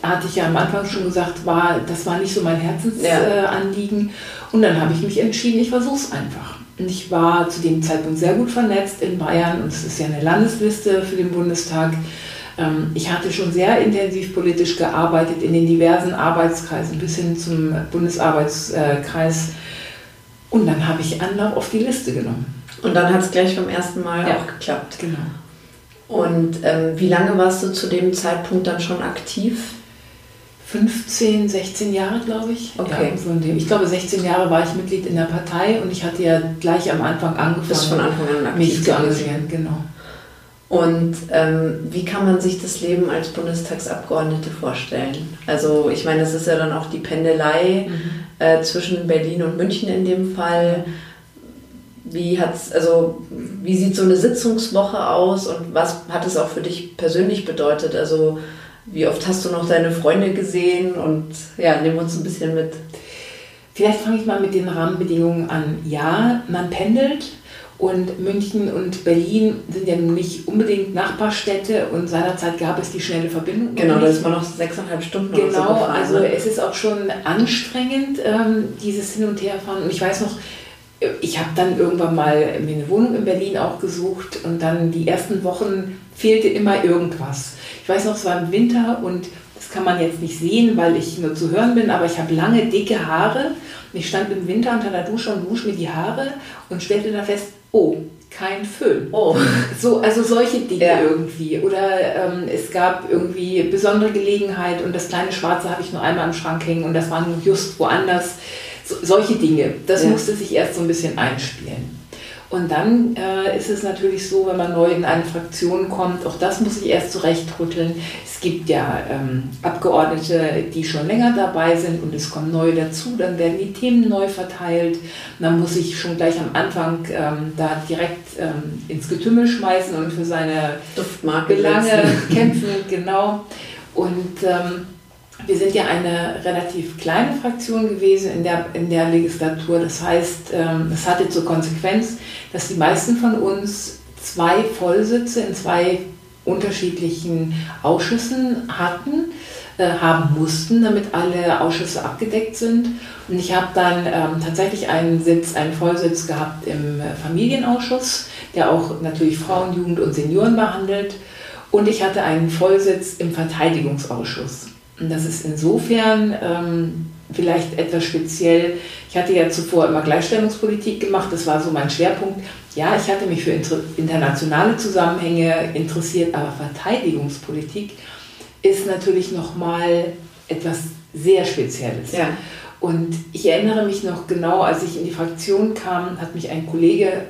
Speaker 2: hatte ich ja am Anfang schon gesagt, war, das war nicht so mein Herzensanliegen. Ja. Und dann habe ich mich entschieden, ich versuche es einfach. Und ich war zu dem Zeitpunkt sehr gut vernetzt in Bayern und es ist ja eine Landesliste für den Bundestag. Ähm, ich hatte schon sehr intensiv politisch gearbeitet in den diversen Arbeitskreisen bis hin zum Bundesarbeitskreis. Und dann habe ich Anlauf auf die Liste genommen.
Speaker 1: Und dann hat es gleich beim ersten Mal ja, auch geklappt.
Speaker 2: Genau.
Speaker 1: Und ähm, wie lange warst du zu dem Zeitpunkt dann schon aktiv?
Speaker 2: 15, 16 Jahre, glaube ich.
Speaker 1: Okay.
Speaker 2: Ja, ich glaube, 16 Jahre war ich Mitglied in der Partei und ich hatte ja gleich am Anfang angefangen,
Speaker 1: Bis von Anfang an
Speaker 2: mich zu engagieren. Genau.
Speaker 1: Und ähm, wie kann man sich das Leben als Bundestagsabgeordnete vorstellen? Also ich meine, das ist ja dann auch die Pendelei mhm. äh, zwischen Berlin und München in dem Fall. Wie hat's, also wie sieht so eine Sitzungswoche aus und was hat es auch für dich persönlich bedeutet? Also wie oft hast du noch deine Freunde gesehen? Und ja, nimm uns ein bisschen mit.
Speaker 2: Vielleicht fange ich mal mit den Rahmenbedingungen an. Ja, man pendelt und München und Berlin sind ja nun nicht unbedingt Nachbarstädte und seinerzeit gab es die schnelle Verbindung.
Speaker 1: Genau, da ist man noch sechseinhalb Stunden
Speaker 2: Genau, so gefahren, also ne? es ist auch schon anstrengend, ähm, dieses Hin- und Herfahren. Und ich weiß noch, ich habe dann irgendwann mal mir eine Wohnung in Berlin auch gesucht und dann die ersten Wochen fehlte immer irgendwas. Ich weiß noch, es war im Winter und das kann man jetzt nicht sehen, weil ich nur zu hören bin, aber ich habe lange, dicke Haare. Und ich stand im Winter unter der Dusche und wusch mir die Haare und stellte da fest, oh, kein Föhn.
Speaker 1: Oh.
Speaker 2: So, also solche Dinge ja. irgendwie. Oder ähm, es gab irgendwie besondere Gelegenheit und das kleine Schwarze habe ich nur einmal im Schrank hängen und das war nur just woanders. So, solche Dinge. Das ja. musste sich erst so ein bisschen einspielen. Und dann äh, ist es natürlich so, wenn man neu in eine Fraktion kommt, auch das muss ich erst zurechtrütteln. Es gibt ja ähm, Abgeordnete, die schon länger dabei sind und es kommen neue dazu, dann werden die Themen neu verteilt. Dann muss ich schon gleich am Anfang ähm, da direkt ähm, ins Getümmel schmeißen und für seine
Speaker 1: Duftmarke
Speaker 2: Belange kämpfen, genau. Und ähm, wir sind ja eine relativ kleine Fraktion gewesen in der, in der Legislatur. Das heißt, ähm, das hatte zur Konsequenz, dass die meisten von uns zwei Vollsitze in zwei unterschiedlichen Ausschüssen hatten, äh, haben mussten, damit alle Ausschüsse abgedeckt sind. Und ich habe dann ähm, tatsächlich einen Sitz, einen Vollsitz gehabt im Familienausschuss, der auch natürlich Frauen, Jugend und Senioren behandelt. Und ich hatte einen Vollsitz im Verteidigungsausschuss. Und das ist insofern ähm, vielleicht etwas speziell. Ich hatte ja zuvor immer Gleichstellungspolitik gemacht, das war so mein Schwerpunkt. Ja, ich hatte mich für internationale Zusammenhänge interessiert, aber Verteidigungspolitik ist natürlich nochmal etwas sehr Spezielles. Ja. Und ich erinnere mich noch genau, als ich in die Fraktion kam, hat mich ein Kollege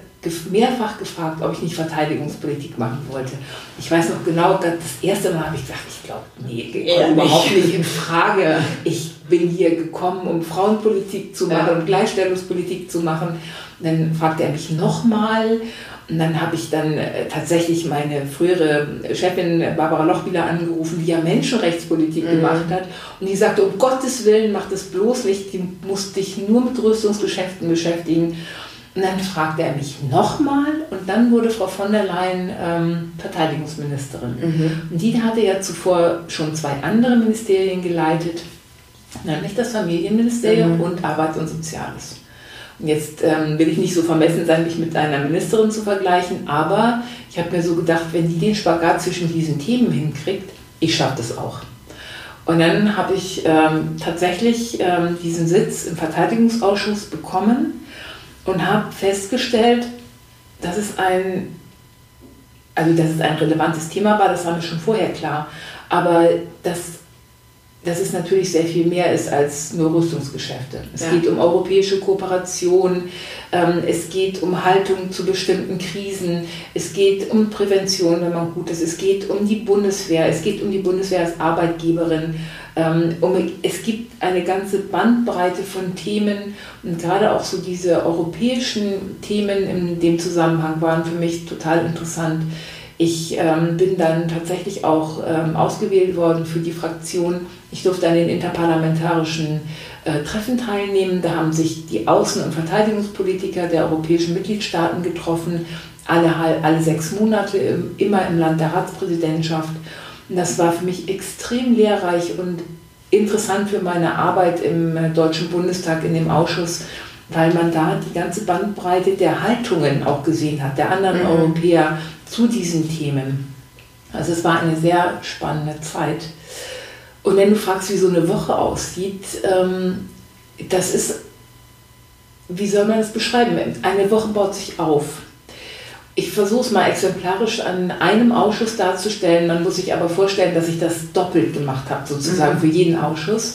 Speaker 2: mehrfach gefragt, ob ich nicht Verteidigungspolitik machen wollte. Ich weiß noch genau, das erste Mal habe ich gesagt, ich glaube, nee, überhaupt nicht in Frage. Ich bin hier gekommen, um Frauenpolitik zu machen, ja. um Gleichstellungspolitik zu machen. Und dann fragte er mich nochmal und dann habe ich dann äh, tatsächlich meine frühere Chefin Barbara Lochbieler angerufen, die ja Menschenrechtspolitik mhm. gemacht hat. Und die sagte, um Gottes Willen, mach das bloß nicht, die muss dich nur mit Rüstungsgeschäften beschäftigen. Und dann fragte er mich nochmal und dann wurde Frau von der Leyen ähm, Verteidigungsministerin. Mhm. Und die hatte ja zuvor schon zwei andere Ministerien geleitet, nämlich das Familienministerium mhm. und Arbeit und Soziales. Und jetzt ähm, will ich nicht so vermessen sein, mich mit einer Ministerin zu vergleichen, aber ich habe mir so gedacht, wenn die den Spagat zwischen diesen Themen hinkriegt, ich schaffe das auch. Und dann habe ich ähm, tatsächlich ähm, diesen Sitz im Verteidigungsausschuss bekommen und habe festgestellt, dass es ein, also dass es ein relevantes Thema war, das war mir schon vorher klar, aber dass, dass es natürlich sehr viel mehr ist als nur Rüstungsgeschäfte. Es ja. geht um europäische Kooperation, ähm, es geht um Haltung zu bestimmten Krisen, es geht um Prävention, wenn man gut ist, es geht um die Bundeswehr, es geht um die Bundeswehr als Arbeitgeberin ähm, es gibt eine ganze Bandbreite von Themen und gerade auch so diese europäischen Themen in dem Zusammenhang waren für mich total interessant. Ich ähm, bin dann tatsächlich auch ähm, ausgewählt worden für die Fraktion. Ich durfte an den interparlamentarischen äh, Treffen teilnehmen. Da haben sich die Außen- und Verteidigungspolitiker der europäischen Mitgliedstaaten getroffen, alle, alle sechs Monate, immer im Land der Ratspräsidentschaft. Und das war für mich extrem lehrreich und interessant für meine Arbeit im äh, Deutschen Bundestag in dem Ausschuss, weil man da die ganze Bandbreite der Haltungen auch gesehen hat, der anderen mhm. Europäer zu diesen Themen. Also es war eine sehr spannende Zeit. Und wenn du fragst, wie so eine Woche aussieht, ähm, das ist, wie soll man das beschreiben? Eine Woche baut sich auf ich versuche es mal exemplarisch an einem Ausschuss darzustellen. Man muss sich aber vorstellen, dass ich das doppelt gemacht habe, sozusagen mhm. für jeden Ausschuss.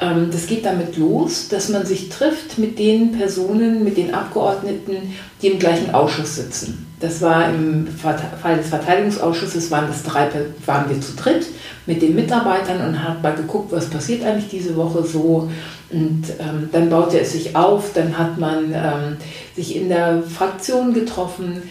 Speaker 2: Ähm, das geht damit los, dass man sich trifft mit den Personen, mit den Abgeordneten, die im gleichen Ausschuss sitzen. Das war im Fall des Verteidigungsausschusses, waren, das drei, waren wir zu dritt mit den Mitarbeitern und haben mal geguckt, was passiert eigentlich diese Woche so. Und ähm, dann baute es sich auf, dann hat man ähm, sich in der Fraktion getroffen,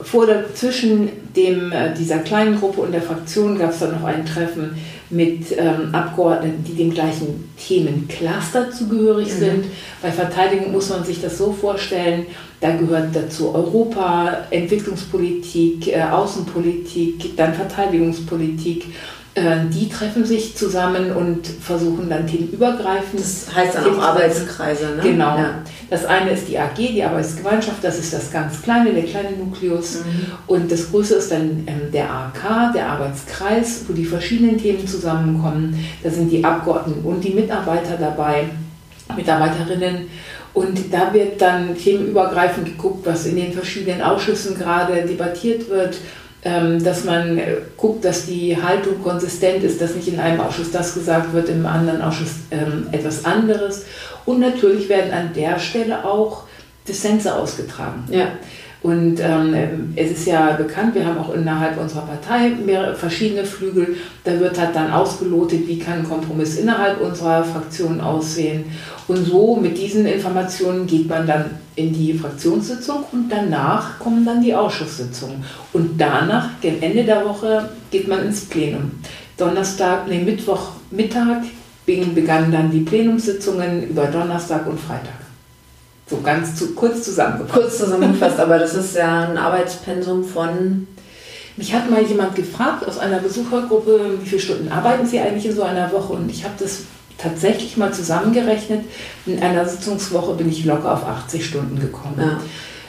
Speaker 2: vor der, zwischen dem, äh, dieser kleinen Gruppe und der Fraktion gab es dann noch ein Treffen mit ähm, Abgeordneten, die dem gleichen Themencluster zugehörig mhm. sind. Bei Verteidigung muss man sich das so vorstellen, da gehört dazu Europa, Entwicklungspolitik, äh, Außenpolitik, dann Verteidigungspolitik die treffen sich zusammen und versuchen dann themenübergreifend.
Speaker 1: Das heißt dann auch Arbeitskreise, ne?
Speaker 2: Genau. Ja. Das eine ist die AG, die Arbeitsgemeinschaft, das ist das ganz kleine, der kleine Nukleus. Mhm. Und das größte ist dann ähm, der AK, der Arbeitskreis, wo die verschiedenen Themen zusammenkommen. Da sind die Abgeordneten und die Mitarbeiter dabei, Mitarbeiterinnen. Und da wird dann themenübergreifend geguckt, was in den verschiedenen Ausschüssen gerade debattiert wird ähm, dass man guckt, dass die Haltung konsistent ist, dass nicht in einem Ausschuss das gesagt wird, im anderen Ausschuss ähm, etwas anderes. Und natürlich werden an der Stelle auch Dissense ausgetragen. Ja. Und ähm, es ist ja bekannt, wir haben auch innerhalb unserer Partei mehrere verschiedene Flügel. Da wird halt dann ausgelotet, wie kann ein Kompromiss innerhalb unserer Fraktion aussehen. Und so mit diesen Informationen geht man dann in die Fraktionssitzung und danach kommen dann die Ausschusssitzungen. Und danach, gegen Ende der Woche, geht man ins Plenum. Donnerstag, nee, Mittwoch, Mittag begannen dann die Plenumssitzungen über Donnerstag und Freitag. So ganz zu, kurz zusammengefasst.
Speaker 1: Kurz zusammengefasst, aber das ist ja ein Arbeitspensum von.
Speaker 2: Mich hat mal jemand gefragt aus einer Besuchergruppe, wie viele Stunden arbeiten Sie eigentlich in so einer Woche? Und ich habe das tatsächlich mal zusammengerechnet. In einer Sitzungswoche bin ich locker auf 80 Stunden gekommen. Ja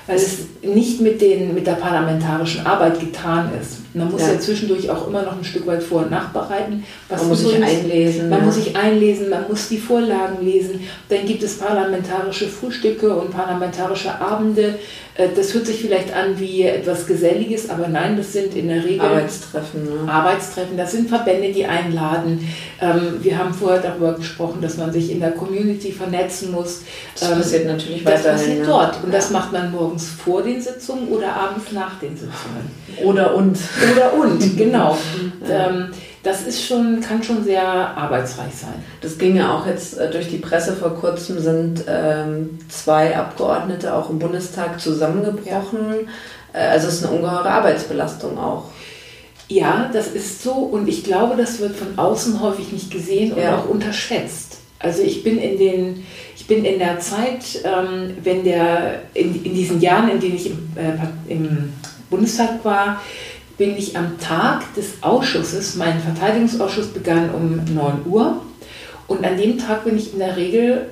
Speaker 2: weil es nicht mit, den, mit der parlamentarischen Arbeit getan ist. Man muss ja. ja zwischendurch auch immer noch ein Stück weit vor- und nachbereiten.
Speaker 1: man muss sich einlesen.
Speaker 2: Man ja. muss sich einlesen, man muss die Vorlagen lesen. Dann gibt es parlamentarische Frühstücke und parlamentarische Abende. Äh, das hört sich vielleicht an wie etwas Geselliges, aber nein, das sind in der Regel
Speaker 1: Arbeitstreffen. Ne?
Speaker 2: Arbeitstreffen, das sind Verbände, die einladen. Ähm, wir haben vorher darüber gesprochen, dass man sich in der Community vernetzen muss.
Speaker 1: Das ähm, passiert natürlich
Speaker 2: das weiterhin. Das passiert dort und ja. das macht man morgens vor den Sitzungen oder abends nach den Sitzungen.
Speaker 1: Oder und.
Speaker 2: Oder und, genau. Und, ähm, das ist schon, kann schon sehr arbeitsreich sein.
Speaker 1: Das ging ja auch jetzt äh, durch die Presse vor kurzem, sind ähm, zwei Abgeordnete auch im Bundestag zusammengebrochen. Ja. Äh, also es ist eine ungeheure Arbeitsbelastung auch.
Speaker 2: Ja, das ist so und ich glaube, das wird von außen häufig nicht gesehen und ja. auch unterschätzt. Also ich bin in den, ich bin in der Zeit, ähm, wenn der, in, in diesen Jahren, in denen ich im, äh, im Bundestag war, bin ich am Tag des Ausschusses, mein Verteidigungsausschuss begann um 9 Uhr und an dem Tag bin ich in der Regel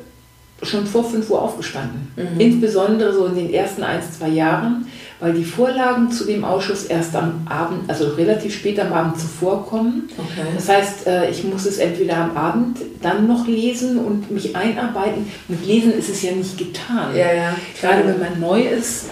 Speaker 2: schon vor 5 Uhr aufgestanden. Mhm. Insbesondere so in den ersten ein, zwei Jahren, weil die Vorlagen zu dem Ausschuss erst am Abend, also relativ spät am Abend zuvor kommen. Okay. Das heißt, äh, ich muss es entweder am Abend dann noch lesen und mich einarbeiten. Mit Lesen ist es ja nicht getan.
Speaker 1: Ja, ja,
Speaker 2: Gerade wenn man neu ist,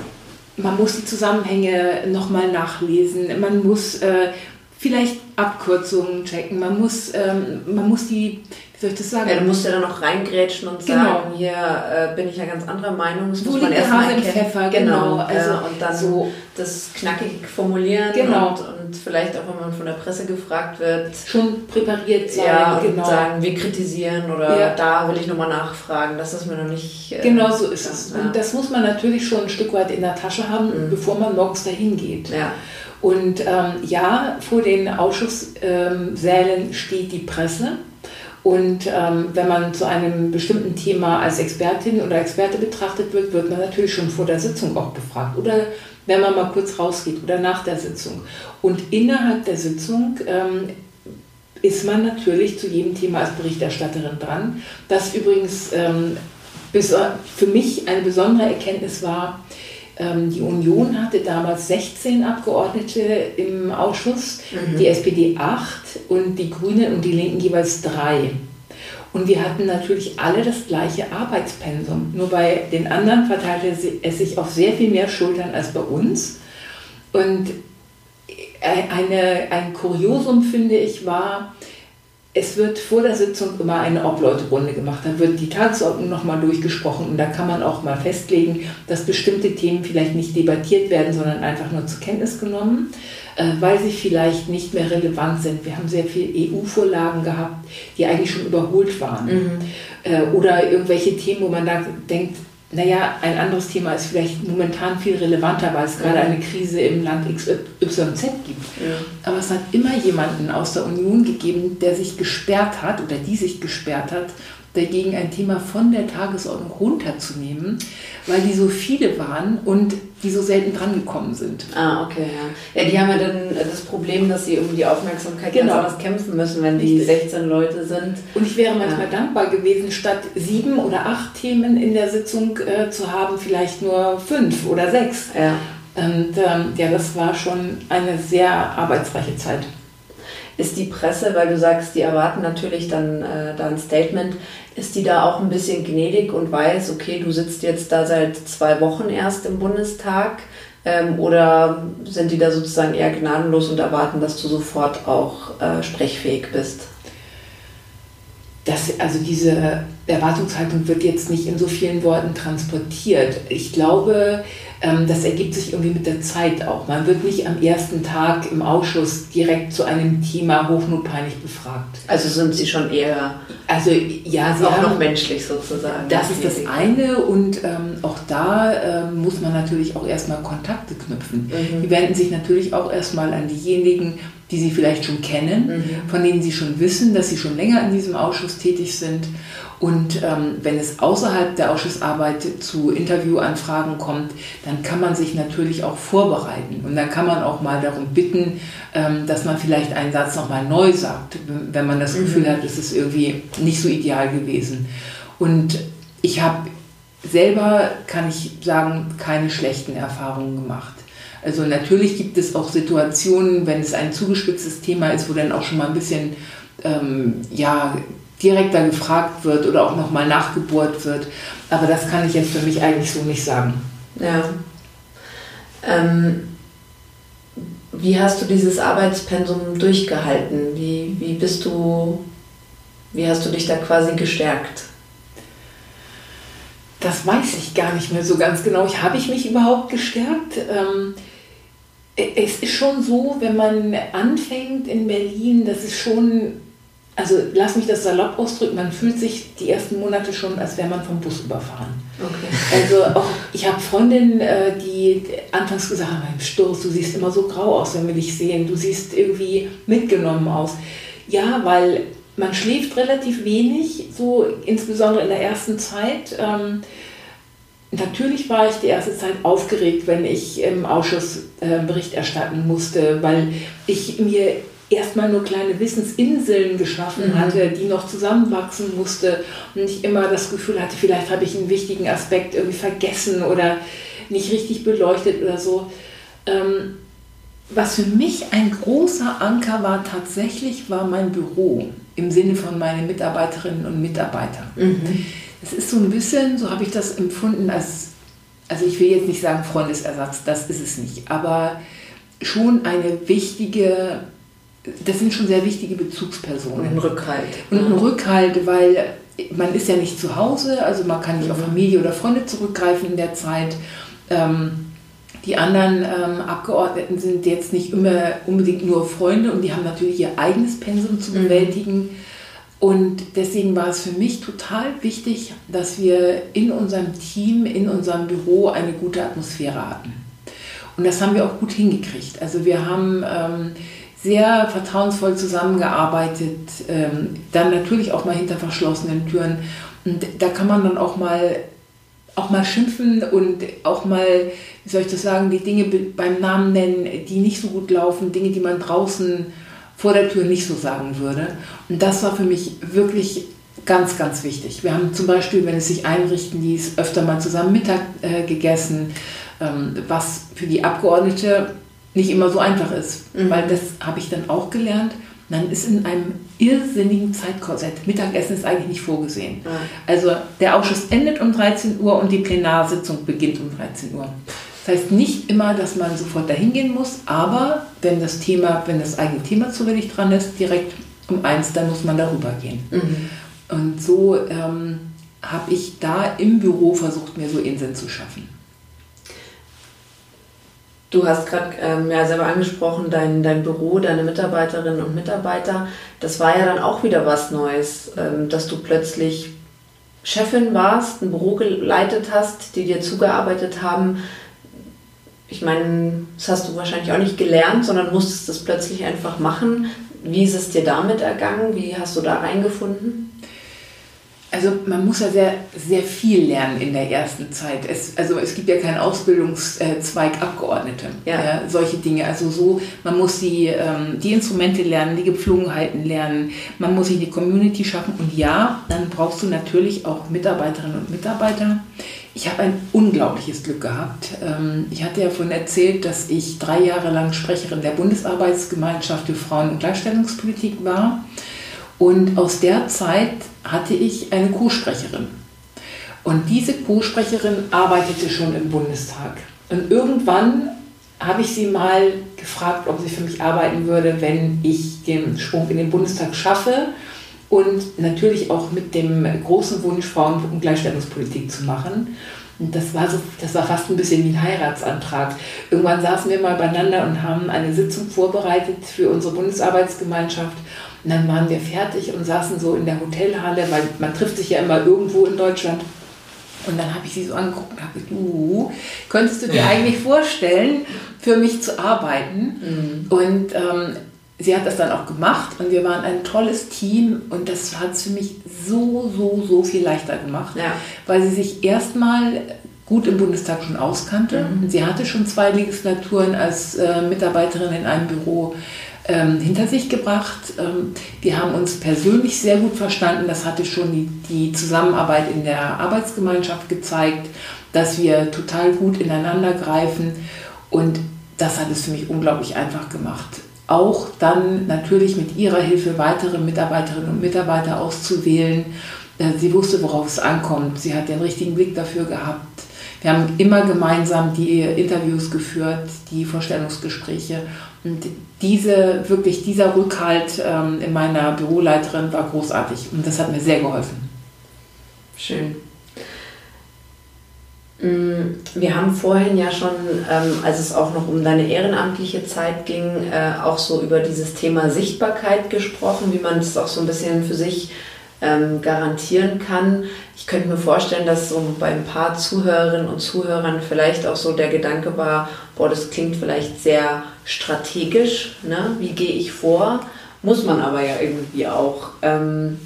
Speaker 2: man muss die Zusammenhänge nochmal nachlesen, man muss äh, vielleicht Abkürzungen checken, man muss, ähm, man muss die soll ich das sagen?
Speaker 1: Ja, du musst ja dann noch reingrätschen und genau. sagen, hier äh, bin ich ja ganz anderer Meinung. Das
Speaker 2: Wo muss man erstmal erkennen. Pfeffer, genau.
Speaker 1: genau. Also, ja, und dann so das knackig formulieren
Speaker 2: genau.
Speaker 1: und, und vielleicht auch, wenn man von der Presse gefragt wird.
Speaker 2: Schon präpariert sein,
Speaker 1: ja, genau. und sagen, wir kritisieren oder ja. da will ich nochmal nachfragen. Das ist mir noch nicht...
Speaker 2: Äh, genau so ist es. Und das muss man natürlich schon ein Stück weit in der Tasche haben, mhm. bevor man morgens dahin geht.
Speaker 1: Ja.
Speaker 2: Und ähm, ja, vor den Ausschusssälen ähm, steht die Presse. Und ähm, wenn man zu einem bestimmten Thema als Expertin oder Experte betrachtet wird, wird man natürlich schon vor der Sitzung auch befragt. Oder wenn man mal kurz rausgeht oder nach der Sitzung. Und innerhalb der Sitzung ähm, ist man natürlich zu jedem Thema als Berichterstatterin dran. Das übrigens ähm, für mich eine besondere Erkenntnis war, die Union hatte damals 16 Abgeordnete im Ausschuss, mhm. die SPD 8 und die Grünen und die Linken jeweils drei. Und wir hatten natürlich alle das gleiche Arbeitspensum. Nur bei den anderen verteilte es sich auf sehr viel mehr Schultern als bei uns. Und eine, ein Kuriosum, finde ich, war, es wird vor der Sitzung immer eine Obleuterunde gemacht. Da wird die Tagesordnung nochmal durchgesprochen und da kann man auch mal festlegen, dass bestimmte Themen vielleicht nicht debattiert werden, sondern einfach nur zur Kenntnis genommen, äh, weil sie vielleicht nicht mehr relevant sind. Wir haben sehr viele EU-Vorlagen gehabt, die eigentlich schon überholt waren. Mhm. Äh, oder irgendwelche Themen, wo man da denkt, naja, ein anderes Thema ist vielleicht momentan viel relevanter, weil es gerade eine Krise im Land XYZ gibt. Ja. Aber es hat immer jemanden aus der Union gegeben, der sich gesperrt hat oder die sich gesperrt hat, dagegen ein Thema von der Tagesordnung runterzunehmen, weil die so viele waren und die so selten drangekommen sind.
Speaker 1: Ah, okay, ja. Ja, die haben ja dann das Problem, dass sie um die Aufmerksamkeit genau. ganz anders kämpfen müssen, wenn die 16 Leute sind.
Speaker 2: Und ich wäre manchmal ja. dankbar gewesen, statt sieben oder acht Themen in der Sitzung äh, zu haben, vielleicht nur fünf oder sechs.
Speaker 1: Ja.
Speaker 2: Und ähm, ja, das war schon eine sehr arbeitsreiche Zeit
Speaker 1: ist die Presse, weil du sagst, die erwarten natürlich dann äh, da ein Statement, ist die da auch ein bisschen gnädig und weiß, okay, du sitzt jetzt da seit zwei Wochen erst im Bundestag ähm, oder sind die da sozusagen eher gnadenlos und erwarten, dass du sofort auch äh, sprechfähig bist?
Speaker 2: das, also diese Erwartungshaltung wird jetzt nicht in so vielen Worten transportiert. Ich glaube, ähm, das ergibt sich irgendwie mit der Zeit auch. Man wird nicht am ersten Tag im Ausschuss direkt zu einem Thema hochnotpeinlich befragt.
Speaker 1: Also sind Sie schon eher
Speaker 2: also ja,
Speaker 1: sie auch haben, noch menschlich sozusagen.
Speaker 2: Das ist das eine und ähm, auch da ähm, muss man natürlich auch erstmal Kontakte knüpfen. Mhm. Die wenden sich natürlich auch erstmal an diejenigen, die sie vielleicht schon kennen, mhm. von denen sie schon wissen, dass sie schon länger in diesem Ausschuss tätig sind. Und ähm, wenn es außerhalb der Ausschussarbeit zu Interviewanfragen kommt, dann kann man sich natürlich auch vorbereiten. Und dann kann man auch mal darum bitten, ähm, dass man vielleicht einen Satz nochmal neu sagt, wenn man das Gefühl mhm. hat, es ist irgendwie nicht so ideal gewesen. Und ich habe selber, kann ich sagen, keine schlechten Erfahrungen gemacht. Also natürlich gibt es auch Situationen, wenn es ein zugespitztes Thema ist, wo dann auch schon mal ein bisschen ähm, ja, direkter gefragt wird oder auch nochmal nachgebohrt wird. Aber das kann ich jetzt für mich eigentlich so nicht sagen.
Speaker 1: Ja. Ähm, wie hast du dieses Arbeitspensum durchgehalten? Wie, wie bist du, wie hast du dich da quasi gestärkt?
Speaker 2: Das weiß ich gar nicht mehr so ganz genau. Habe ich mich überhaupt gestärkt? Ähm, es ist schon so, wenn man anfängt in Berlin, das ist schon, also lass mich das salopp ausdrücken, man fühlt sich die ersten Monate schon, als wäre man vom Bus überfahren. Okay. Also auch, ich habe Freundinnen, äh, die anfangs gesagt haben, Sturz, du siehst immer so grau aus, wenn wir dich sehen, du siehst irgendwie mitgenommen aus. Ja, weil man schläft relativ wenig, so insbesondere in der ersten Zeit. Ähm, Natürlich war ich die erste Zeit aufgeregt, wenn ich im Ausschuss äh, Bericht erstatten musste, weil ich mir erstmal nur kleine Wissensinseln geschaffen mhm. hatte, die noch zusammenwachsen musste und ich immer das Gefühl hatte, vielleicht habe ich einen wichtigen Aspekt irgendwie vergessen oder nicht richtig beleuchtet oder so. Ähm, was für mich ein großer Anker war tatsächlich, war mein Büro im Sinne von meinen Mitarbeiterinnen und Mitarbeitern. Mhm. Es ist so ein bisschen, so habe ich das empfunden, als, also ich will jetzt nicht sagen Freundesersatz, das ist es nicht, aber schon eine wichtige, das sind schon sehr wichtige Bezugspersonen.
Speaker 1: Und ein Rückhalt.
Speaker 2: Und ein Rückhalt, weil man ist ja nicht zu Hause, also man kann nicht mhm. auf Familie oder Freunde zurückgreifen in der Zeit. Ähm, die anderen ähm, Abgeordneten sind jetzt nicht immer unbedingt nur Freunde und die haben natürlich ihr eigenes Pensum zu mhm. bewältigen. Mhm. Und deswegen war es für mich total wichtig, dass wir in unserem Team, in unserem Büro eine gute Atmosphäre hatten. Und das haben wir auch gut hingekriegt. Also wir haben ähm, sehr vertrauensvoll zusammengearbeitet, ähm, dann natürlich auch mal hinter verschlossenen Türen. Und da kann man dann auch mal, auch mal schimpfen und auch mal, wie soll ich das sagen, die Dinge beim Namen nennen, die nicht so gut laufen, Dinge, die man draußen vor der Tür nicht so sagen würde. Und das war für mich wirklich ganz, ganz wichtig. Wir haben zum Beispiel, wenn es sich einrichten ließ, öfter mal zusammen Mittag äh, gegessen, ähm, was für die Abgeordnete nicht immer so einfach ist, mhm. weil das habe ich dann auch gelernt. Man ist in einem irrsinnigen Zeitkorsett. Mittagessen ist eigentlich nicht vorgesehen. Mhm. Also der Ausschuss endet um 13 Uhr und die Plenarsitzung beginnt um 13 Uhr. Das heißt nicht immer, dass man sofort dahin gehen muss, aber wenn das Thema, wenn das eigene Thema zufällig dran ist, direkt um eins, dann muss man darüber gehen. Mhm. Und so ähm, habe ich da im Büro versucht, mir so Inseln zu schaffen.
Speaker 1: Du hast gerade ähm, ja selber angesprochen, dein, dein Büro, deine Mitarbeiterinnen und Mitarbeiter. Das war ja dann auch wieder was Neues, ähm, dass du plötzlich Chefin warst, ein Büro geleitet hast, die dir zugearbeitet haben ich meine, das hast du wahrscheinlich auch nicht gelernt, sondern musstest das plötzlich einfach machen. Wie ist es dir damit ergangen? Wie hast du da reingefunden?
Speaker 2: Also man muss ja sehr, sehr viel lernen in der ersten Zeit. Es, also es gibt ja keinen Ausbildungszweig Abgeordnete. Ja. ja. solche Dinge. Also so, man muss die, ähm, die Instrumente lernen, die Gepflogenheiten lernen, man muss sich eine Community schaffen. Und ja, dann brauchst du natürlich auch Mitarbeiterinnen und Mitarbeiter, ich habe ein unglaubliches Glück gehabt. Ähm, ich hatte ja vorhin erzählt, dass ich drei Jahre lang Sprecherin der Bundesarbeitsgemeinschaft für Frauen- und Gleichstellungspolitik war. Und aus der Zeit hatte ich eine Co-Sprecherin. Und diese Co-Sprecherin arbeitete schon im Bundestag. Und irgendwann habe ich sie mal gefragt, ob sie für mich arbeiten würde, wenn ich den Sprung in den Bundestag schaffe und natürlich auch mit dem großen Wunsch, Frauen- und Gleichstellungspolitik zu machen. Und das war, so, das war fast ein bisschen wie ein Heiratsantrag. Irgendwann saßen wir mal beieinander und haben eine Sitzung vorbereitet für unsere Bundesarbeitsgemeinschaft. Und dann waren wir fertig und saßen so in der Hotelhalle, weil man trifft sich ja immer irgendwo in Deutschland. Und dann habe ich sie so angeguckt und habe gesagt, du, könntest du dir eigentlich vorstellen, für mich zu arbeiten? Mhm. Und ähm, sie hat das dann auch gemacht und wir waren ein tolles Team und das hat es für mich so, so, so viel leichter gemacht, ja. weil sie sich erstmal gut im Bundestag schon auskannte. Mhm. Sie hatte schon zwei Legislaturen als äh, Mitarbeiterin in einem Büro ähm, hinter sich gebracht. Ähm, wir haben uns persönlich sehr gut verstanden. Das hatte schon die, die Zusammenarbeit in der Arbeitsgemeinschaft gezeigt, dass wir total gut ineinander greifen und das hat es für mich unglaublich einfach gemacht auch dann natürlich mit ihrer Hilfe weitere Mitarbeiterinnen und Mitarbeiter auszuwählen. Äh, sie wusste, worauf es ankommt. Sie hat den richtigen Blick dafür gehabt. Wir haben immer gemeinsam die Interviews geführt, die Vorstellungsgespräche. Und diese, wirklich dieser Rückhalt ähm, in meiner Büroleiterin war großartig. Und das hat mir sehr geholfen.
Speaker 1: Schön. Mm, wir haben vorhin ja schon, ähm, als es auch noch um deine ehrenamtliche Zeit ging, äh, auch so über dieses Thema Sichtbarkeit gesprochen, wie man es auch so ein bisschen für sich ähm, garantieren kann. Ich könnte mir vorstellen, dass so bei ein paar Zuhörerinnen und Zuhörern vielleicht auch so der Gedanke war, boah, das klingt vielleicht sehr strategisch, ne? wie gehe ich vor? Muss man aber ja irgendwie auch. Ähm,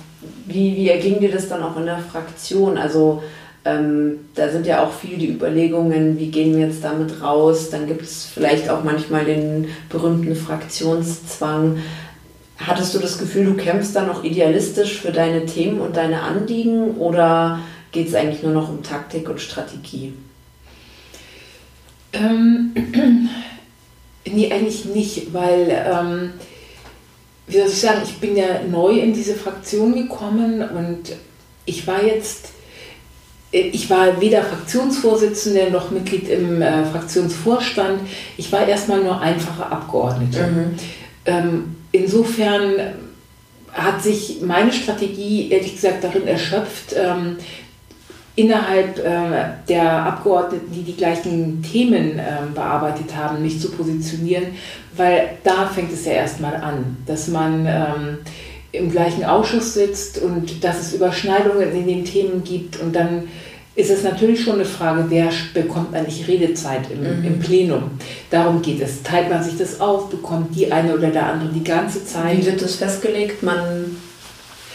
Speaker 1: wie, wie erging dir das dann auch in der Fraktion? Also ähm, da sind ja auch viel die Überlegungen, wie gehen wir jetzt damit raus. Dann gibt es vielleicht auch manchmal den berühmten Fraktionszwang. Hattest du das Gefühl, du kämpfst da noch idealistisch für deine Themen und deine Anliegen oder geht es eigentlich nur noch um Taktik und Strategie?
Speaker 2: Ähm, nee, eigentlich nicht, weil, ähm, wie soll ich sagen, ich bin ja neu in diese Fraktion gekommen und ich war jetzt ich war weder Fraktionsvorsitzende noch Mitglied im äh, Fraktionsvorstand. Ich war erstmal nur einfache Abgeordnete. Mhm. Ähm, insofern hat sich meine Strategie ehrlich gesagt darin erschöpft, ähm, innerhalb äh, der Abgeordneten, die die gleichen Themen äh, bearbeitet haben, mich zu positionieren, weil da fängt es ja erstmal an, dass man ähm, im gleichen Ausschuss sitzt und dass es Überschneidungen in den Themen gibt und dann ist es natürlich schon eine Frage, wer bekommt eigentlich Redezeit im, mhm. im, Plenum. Darum geht es. Teilt man sich das auf, bekommt die eine oder der andere die ganze Zeit.
Speaker 1: Wie wird das festgelegt? Man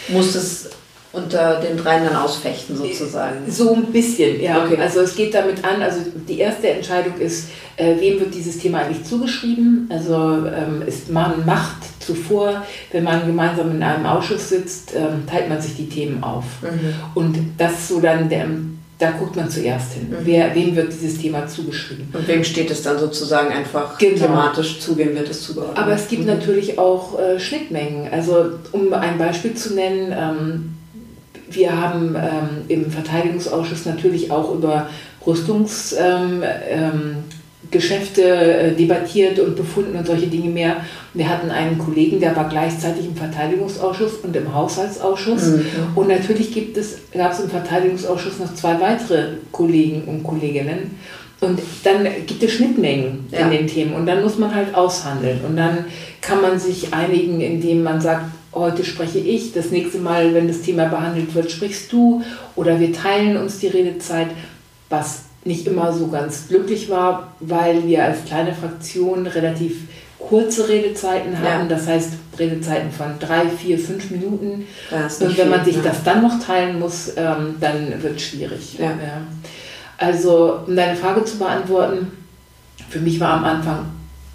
Speaker 1: muss es unter den dreien dann ausfechten sozusagen.
Speaker 2: So ein bisschen, ja. Okay. Also es geht damit an, also die erste Entscheidung ist, äh, wem wird dieses Thema eigentlich zugeschrieben? Also ähm, ist man macht zuvor, wenn man gemeinsam in einem Ausschuss sitzt, ähm, teilt man sich die Themen auf. Mhm. Und das so dann der da guckt man zuerst hin. Mhm. Wer, wem wird dieses Thema zugeschrieben?
Speaker 1: Und wem steht es dann sozusagen einfach genau. thematisch zu? Wem wird es zugeordnet?
Speaker 2: Aber es gibt mhm. natürlich auch äh, Schnittmengen. Also um ein Beispiel zu nennen, ähm, wir haben ähm, im Verteidigungsausschuss natürlich auch über Rüstungs... Ähm, ähm äh, debattiert und befunden und solche Dinge mehr. Wir hatten einen Kollegen, der war gleichzeitig im Verteidigungsausschuss und im Haushaltsausschuss. Mhm. Und natürlich gibt es, gab es im Verteidigungsausschuss noch zwei weitere Kollegen und Kolleginnen. Und dann gibt es Schnittmengen ja. in den Themen und dann muss man halt aushandeln. Und dann kann man sich einigen, indem man sagt, heute spreche ich, das nächste Mal, wenn das Thema behandelt wird, sprichst du oder wir teilen uns die Redezeit, was nicht immer so ganz glücklich war, weil wir als kleine Fraktion relativ kurze Redezeiten haben. Ja. Das heißt Redezeiten von drei, vier, fünf Minuten. Und wenn man sich ne? das dann noch teilen muss, ähm, dann wird es schwierig. Ja. Ja. Also, um deine Frage zu beantworten, für mich war am Anfang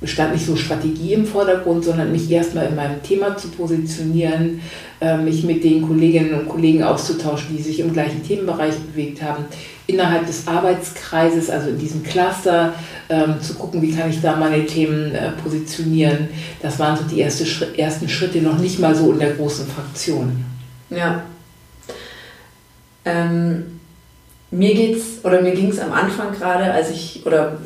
Speaker 2: stand nicht so Strategie im Vordergrund, sondern mich erstmal in meinem Thema zu positionieren, äh, mich mit den Kolleginnen und Kollegen auszutauschen, die sich im gleichen Themenbereich bewegt haben, innerhalb des Arbeitskreises, also in diesem Cluster, ähm, zu gucken, wie kann ich da meine Themen äh, positionieren. Das waren so die erste, ersten Schritte, noch nicht mal so in der großen Fraktion.
Speaker 1: Ja. Ähm mir geht's oder mir ging es am Anfang gerade, als ich oder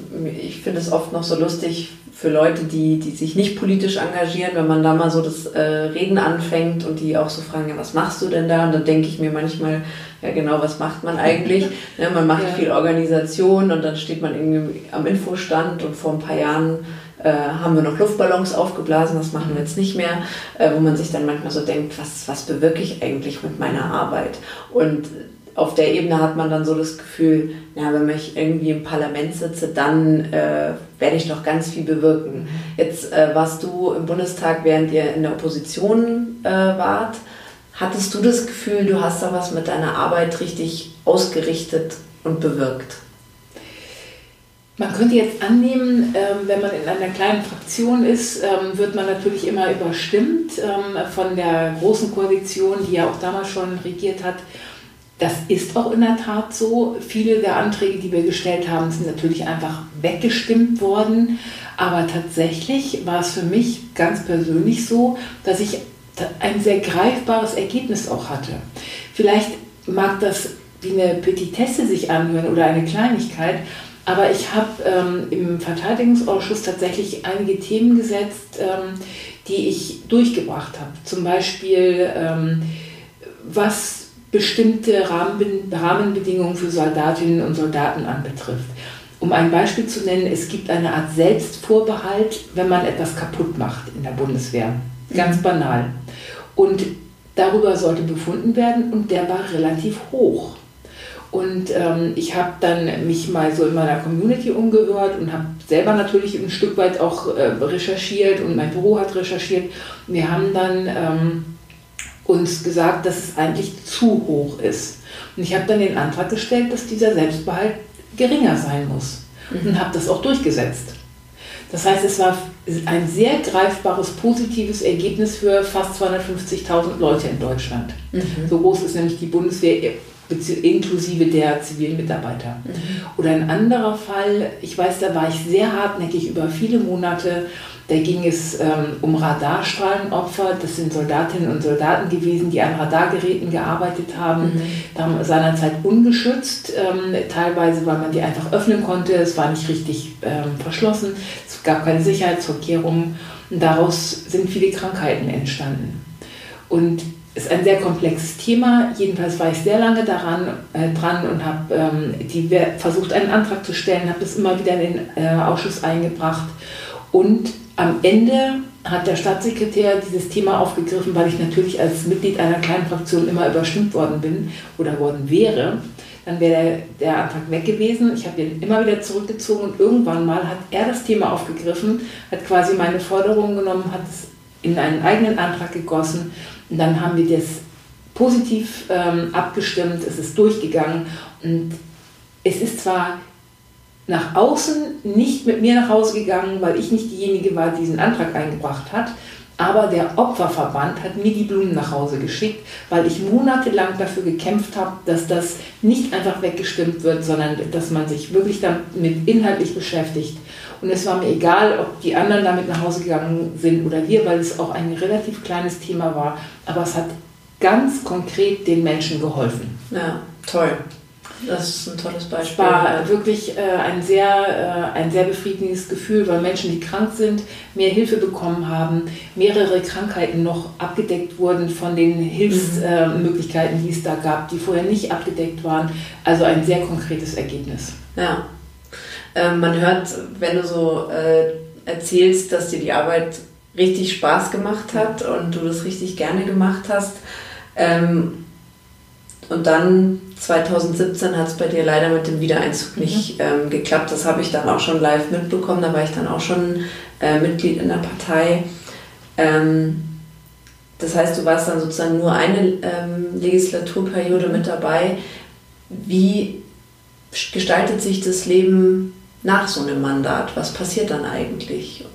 Speaker 1: ich finde es oft noch so lustig für Leute, die, die sich nicht politisch engagieren, wenn man da mal so das äh, Reden anfängt und die auch so fragen, ja, was machst du denn da? Und dann denke ich mir manchmal, ja genau, was macht man eigentlich? ja, man macht ja. viel Organisation und dann steht man irgendwie am Infostand und vor ein paar Jahren äh, haben wir noch Luftballons aufgeblasen, das machen wir jetzt nicht mehr, äh, wo man sich dann manchmal so denkt, was, was bewirke ich eigentlich mit meiner Arbeit? Und auf der Ebene hat man dann so das Gefühl, ja, wenn ich irgendwie im Parlament sitze, dann äh, werde ich doch ganz viel bewirken. Jetzt äh, warst du im Bundestag, während ihr in der Opposition äh, wart. Hattest du das Gefühl, du hast da was mit deiner Arbeit richtig ausgerichtet und bewirkt?
Speaker 2: Man könnte jetzt annehmen, ähm, wenn man in einer kleinen Fraktion ist, ähm, wird man natürlich immer überstimmt ähm, von der großen Koalition, die ja auch damals schon regiert hat. Das ist auch in der Tat so. Viele der Anträge, die wir gestellt haben, sind natürlich einfach weggestimmt worden. Aber tatsächlich war es für mich ganz persönlich so, dass ich ein sehr greifbares Ergebnis auch hatte. Vielleicht mag das wie eine Petitesse sich anhören oder eine Kleinigkeit, aber ich habe ähm, im Verteidigungsausschuss tatsächlich einige Themen gesetzt, ähm, die ich durchgebracht habe. Zum Beispiel, ähm, was bestimmte Rahmenbedingungen für Soldatinnen und Soldaten anbetrifft. Um ein Beispiel zu nennen, es gibt eine Art Selbstvorbehalt, wenn man etwas kaputt macht in der Bundeswehr. Ganz mhm. banal. Und darüber sollte befunden werden und der war relativ hoch. Und ähm, ich habe dann mich mal so in meiner Community umgehört und habe selber natürlich ein Stück weit auch äh, recherchiert und mein Büro hat recherchiert. Wir haben dann ähm, uns gesagt, dass es eigentlich zu hoch ist. Und ich habe dann den Antrag gestellt, dass dieser Selbstbehalt geringer sein muss mhm. und habe das auch durchgesetzt. Das heißt, es war ein sehr greifbares, positives Ergebnis für fast 250.000 Leute in Deutschland. Mhm. So groß ist nämlich die Bundeswehr inklusive der zivilen Mitarbeiter. Mhm. Oder ein anderer Fall, ich weiß, da war ich sehr hartnäckig über viele Monate da ging es ähm, um Radarstrahlenopfer. Das sind Soldatinnen und Soldaten gewesen, die an Radargeräten gearbeitet haben. Mhm. seinerzeit ungeschützt, ähm, teilweise, weil man die einfach öffnen konnte. Es war nicht richtig ähm, verschlossen. Es gab keine Sicherheitsvorkehrungen. Und daraus sind viele Krankheiten entstanden. Und es ist ein sehr komplexes Thema. Jedenfalls war ich sehr lange daran äh, dran und habe ähm, versucht, einen Antrag zu stellen, habe das immer wieder in den äh, Ausschuss eingebracht und am Ende hat der Staatssekretär dieses Thema aufgegriffen, weil ich natürlich als Mitglied einer kleinen Fraktion immer überstimmt worden bin oder worden wäre. Dann wäre der, der Antrag weg gewesen. Ich habe ihn immer wieder zurückgezogen und irgendwann mal hat er das Thema aufgegriffen, hat quasi meine Forderungen genommen, hat es in einen eigenen Antrag gegossen und dann haben wir das positiv ähm, abgestimmt, es ist durchgegangen und es ist zwar nach außen nicht mit mir nach Hause gegangen, weil ich nicht diejenige war, die diesen Antrag eingebracht hat. Aber der Opferverband hat mir die Blumen nach Hause geschickt, weil ich monatelang dafür gekämpft habe, dass das nicht einfach weggestimmt wird, sondern dass man sich wirklich damit inhaltlich beschäftigt. Und es war mir egal, ob die anderen damit nach Hause gegangen sind oder wir, weil es auch ein relativ kleines Thema war. Aber es hat ganz konkret den Menschen geholfen.
Speaker 1: Ja, toll. Das ist ein tolles Beispiel.
Speaker 2: Es war wirklich äh, ein, sehr, äh, ein sehr befriedigendes Gefühl, weil Menschen, die krank sind, mehr Hilfe bekommen haben, mehrere Krankheiten noch abgedeckt wurden von den Hilfsmöglichkeiten, mhm. äh, die es da gab, die vorher nicht abgedeckt waren. Also ein sehr konkretes Ergebnis.
Speaker 1: Ja. Ähm, man hört, wenn du so äh, erzählst, dass dir die Arbeit richtig Spaß gemacht hat und du das richtig gerne gemacht hast. Ähm, und dann 2017 hat es bei dir leider mit dem Wiedereinzug nicht mhm. ähm, geklappt. Das habe ich dann auch schon live mitbekommen. Da war ich dann auch schon äh, Mitglied in der Partei. Ähm, das heißt, du warst dann sozusagen nur eine ähm, Legislaturperiode mit dabei. Wie gestaltet sich das Leben nach so einem Mandat? Was passiert dann eigentlich?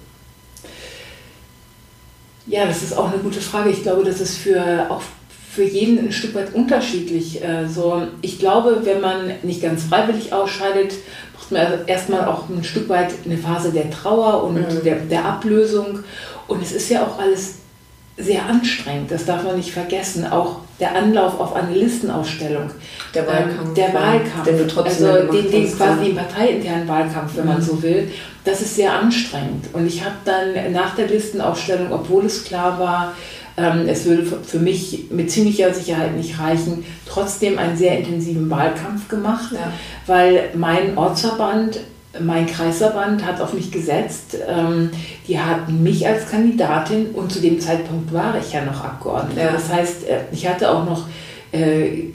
Speaker 2: Ja, das ist auch eine gute Frage. Ich glaube, das ist für auch für jeden ein Stück weit unterschiedlich. Äh, so, ich glaube, wenn man nicht ganz freiwillig ausscheidet, braucht man erstmal auch ein Stück weit eine Phase der Trauer und mhm. der, der Ablösung. Und es ist ja auch alles sehr anstrengend, das darf man nicht vergessen. Auch der Anlauf auf eine Listenausstellung.
Speaker 1: Der Wahlkampf.
Speaker 2: Ähm, der Wahlkampf.
Speaker 1: Du trotzdem
Speaker 2: also den, den quasi den parteiinternen Wahlkampf, wenn man
Speaker 1: Mhm.
Speaker 2: so will. Das ist sehr anstrengend. Und ich habe dann nach der Listenausstellung, obwohl es klar war, es würde für- mich mit ziemlicher Sicherheit nicht reichen, trotzdem einen sehr intensiven Wahlkampf gemacht,
Speaker 1: Ja.
Speaker 2: weil mein Ortsverband, mein Kreisverband hat auf mich gesetzt. Ähm, die hatten mich als Kandidatin und zu dem Zeitpunkt war ich ja noch Abgeordnete.
Speaker 1: Ja.
Speaker 2: Das heißt, äh, ich hatte auch noch äh,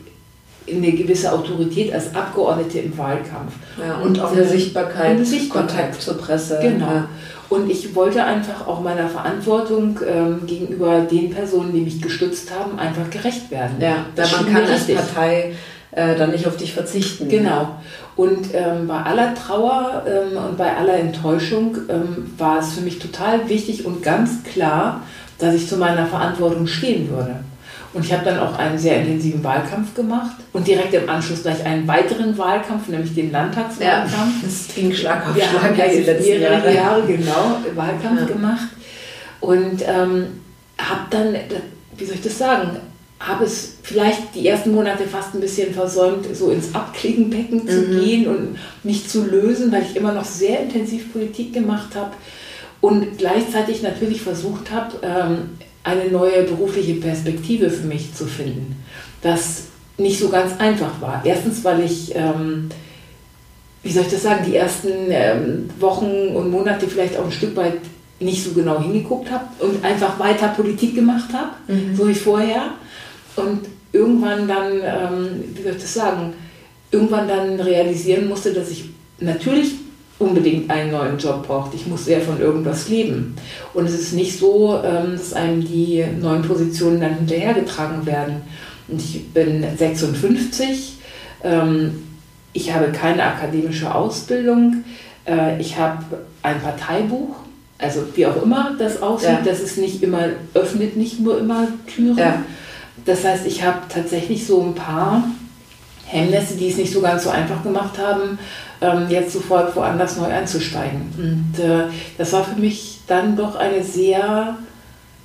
Speaker 2: eine gewisse Autorität als Abgeordnete im Wahlkampf.
Speaker 1: Ja, und auch eine Sichtbarkeit,
Speaker 2: Und Sichtbarkeit.
Speaker 1: Kontakt zur Presse.
Speaker 2: Genau. Und ich wollte einfach auch meiner Verantwortung ähm, gegenüber den Personen, die mich gestützt haben, einfach gerecht werden.
Speaker 1: Ja,
Speaker 2: Das
Speaker 1: weil man kann als. Partei äh, dann nicht auf dich verzichten.
Speaker 2: Genau. Und ähm, bei aller Trauer ähm, und bei aller Enttäuschung ähm, war es für mich total wichtig und ganz klar, dass ich zu meiner Verantwortung stehen würde. Und ich habe dann auch einen sehr intensiven Wahlkampf gemacht und direkt im Anschluss gleich einen weiteren Wahlkampf, nämlich den
Speaker 1: Ja,
Speaker 2: Landtagswahlkampf.
Speaker 1: das ging Schlag auf
Speaker 2: Wir
Speaker 1: Schlag
Speaker 2: haben
Speaker 1: ja, die
Speaker 2: also
Speaker 1: letzten
Speaker 2: mehrere
Speaker 1: Jahre.
Speaker 2: Jahre, genau Wahlkampf
Speaker 1: Ja.
Speaker 2: gemacht und ähm, habe dann, wie soll ich das sagen, habe es vielleicht die ersten Monate fast ein bisschen versäumt, so ins Abklickenbecken zu
Speaker 1: Mhm.
Speaker 2: gehen und mich zu lösen, weil ich immer noch sehr intensiv Politik gemacht habe und gleichzeitig natürlich versucht habe, ähm, eine neue berufliche Perspektive für mich zu finden. Das nicht so ganz einfach war. Erstens, weil ich ähm, wie soll ich das sagen, die ersten ähm, Wochen und Monate vielleicht auch ein Stück weit nicht so genau hingeguckt habe und einfach weiter Politik gemacht habe,
Speaker 1: Mhm.
Speaker 2: so wie vorher. Und irgendwann dann, ähm, wie soll ich das sagen, irgendwann dann realisieren musste, dass ich natürlich unbedingt einen neuen Job brauchte. Ich musste ja von irgendwas leben. Und es ist nicht so, ähm, dass einem die neuen Positionen dann hinterhergetragen werden. Und ich bin 56. Ähm, ich habe keine akademische Ausbildung. Äh, ich habe ein Parteibuch, also wie auch immer das aussieht.
Speaker 1: Ja.
Speaker 2: Das ist nicht immer, öffnet nicht nur immer Türen.
Speaker 1: Ja.
Speaker 2: Das heißt, ich habe tatsächlich so ein paar Hemmnisse, die es nicht so ganz so einfach gemacht haben, ähm, jetzt sofort woanders neu einzusteigen. Und äh, das war für mich dann doch eine sehr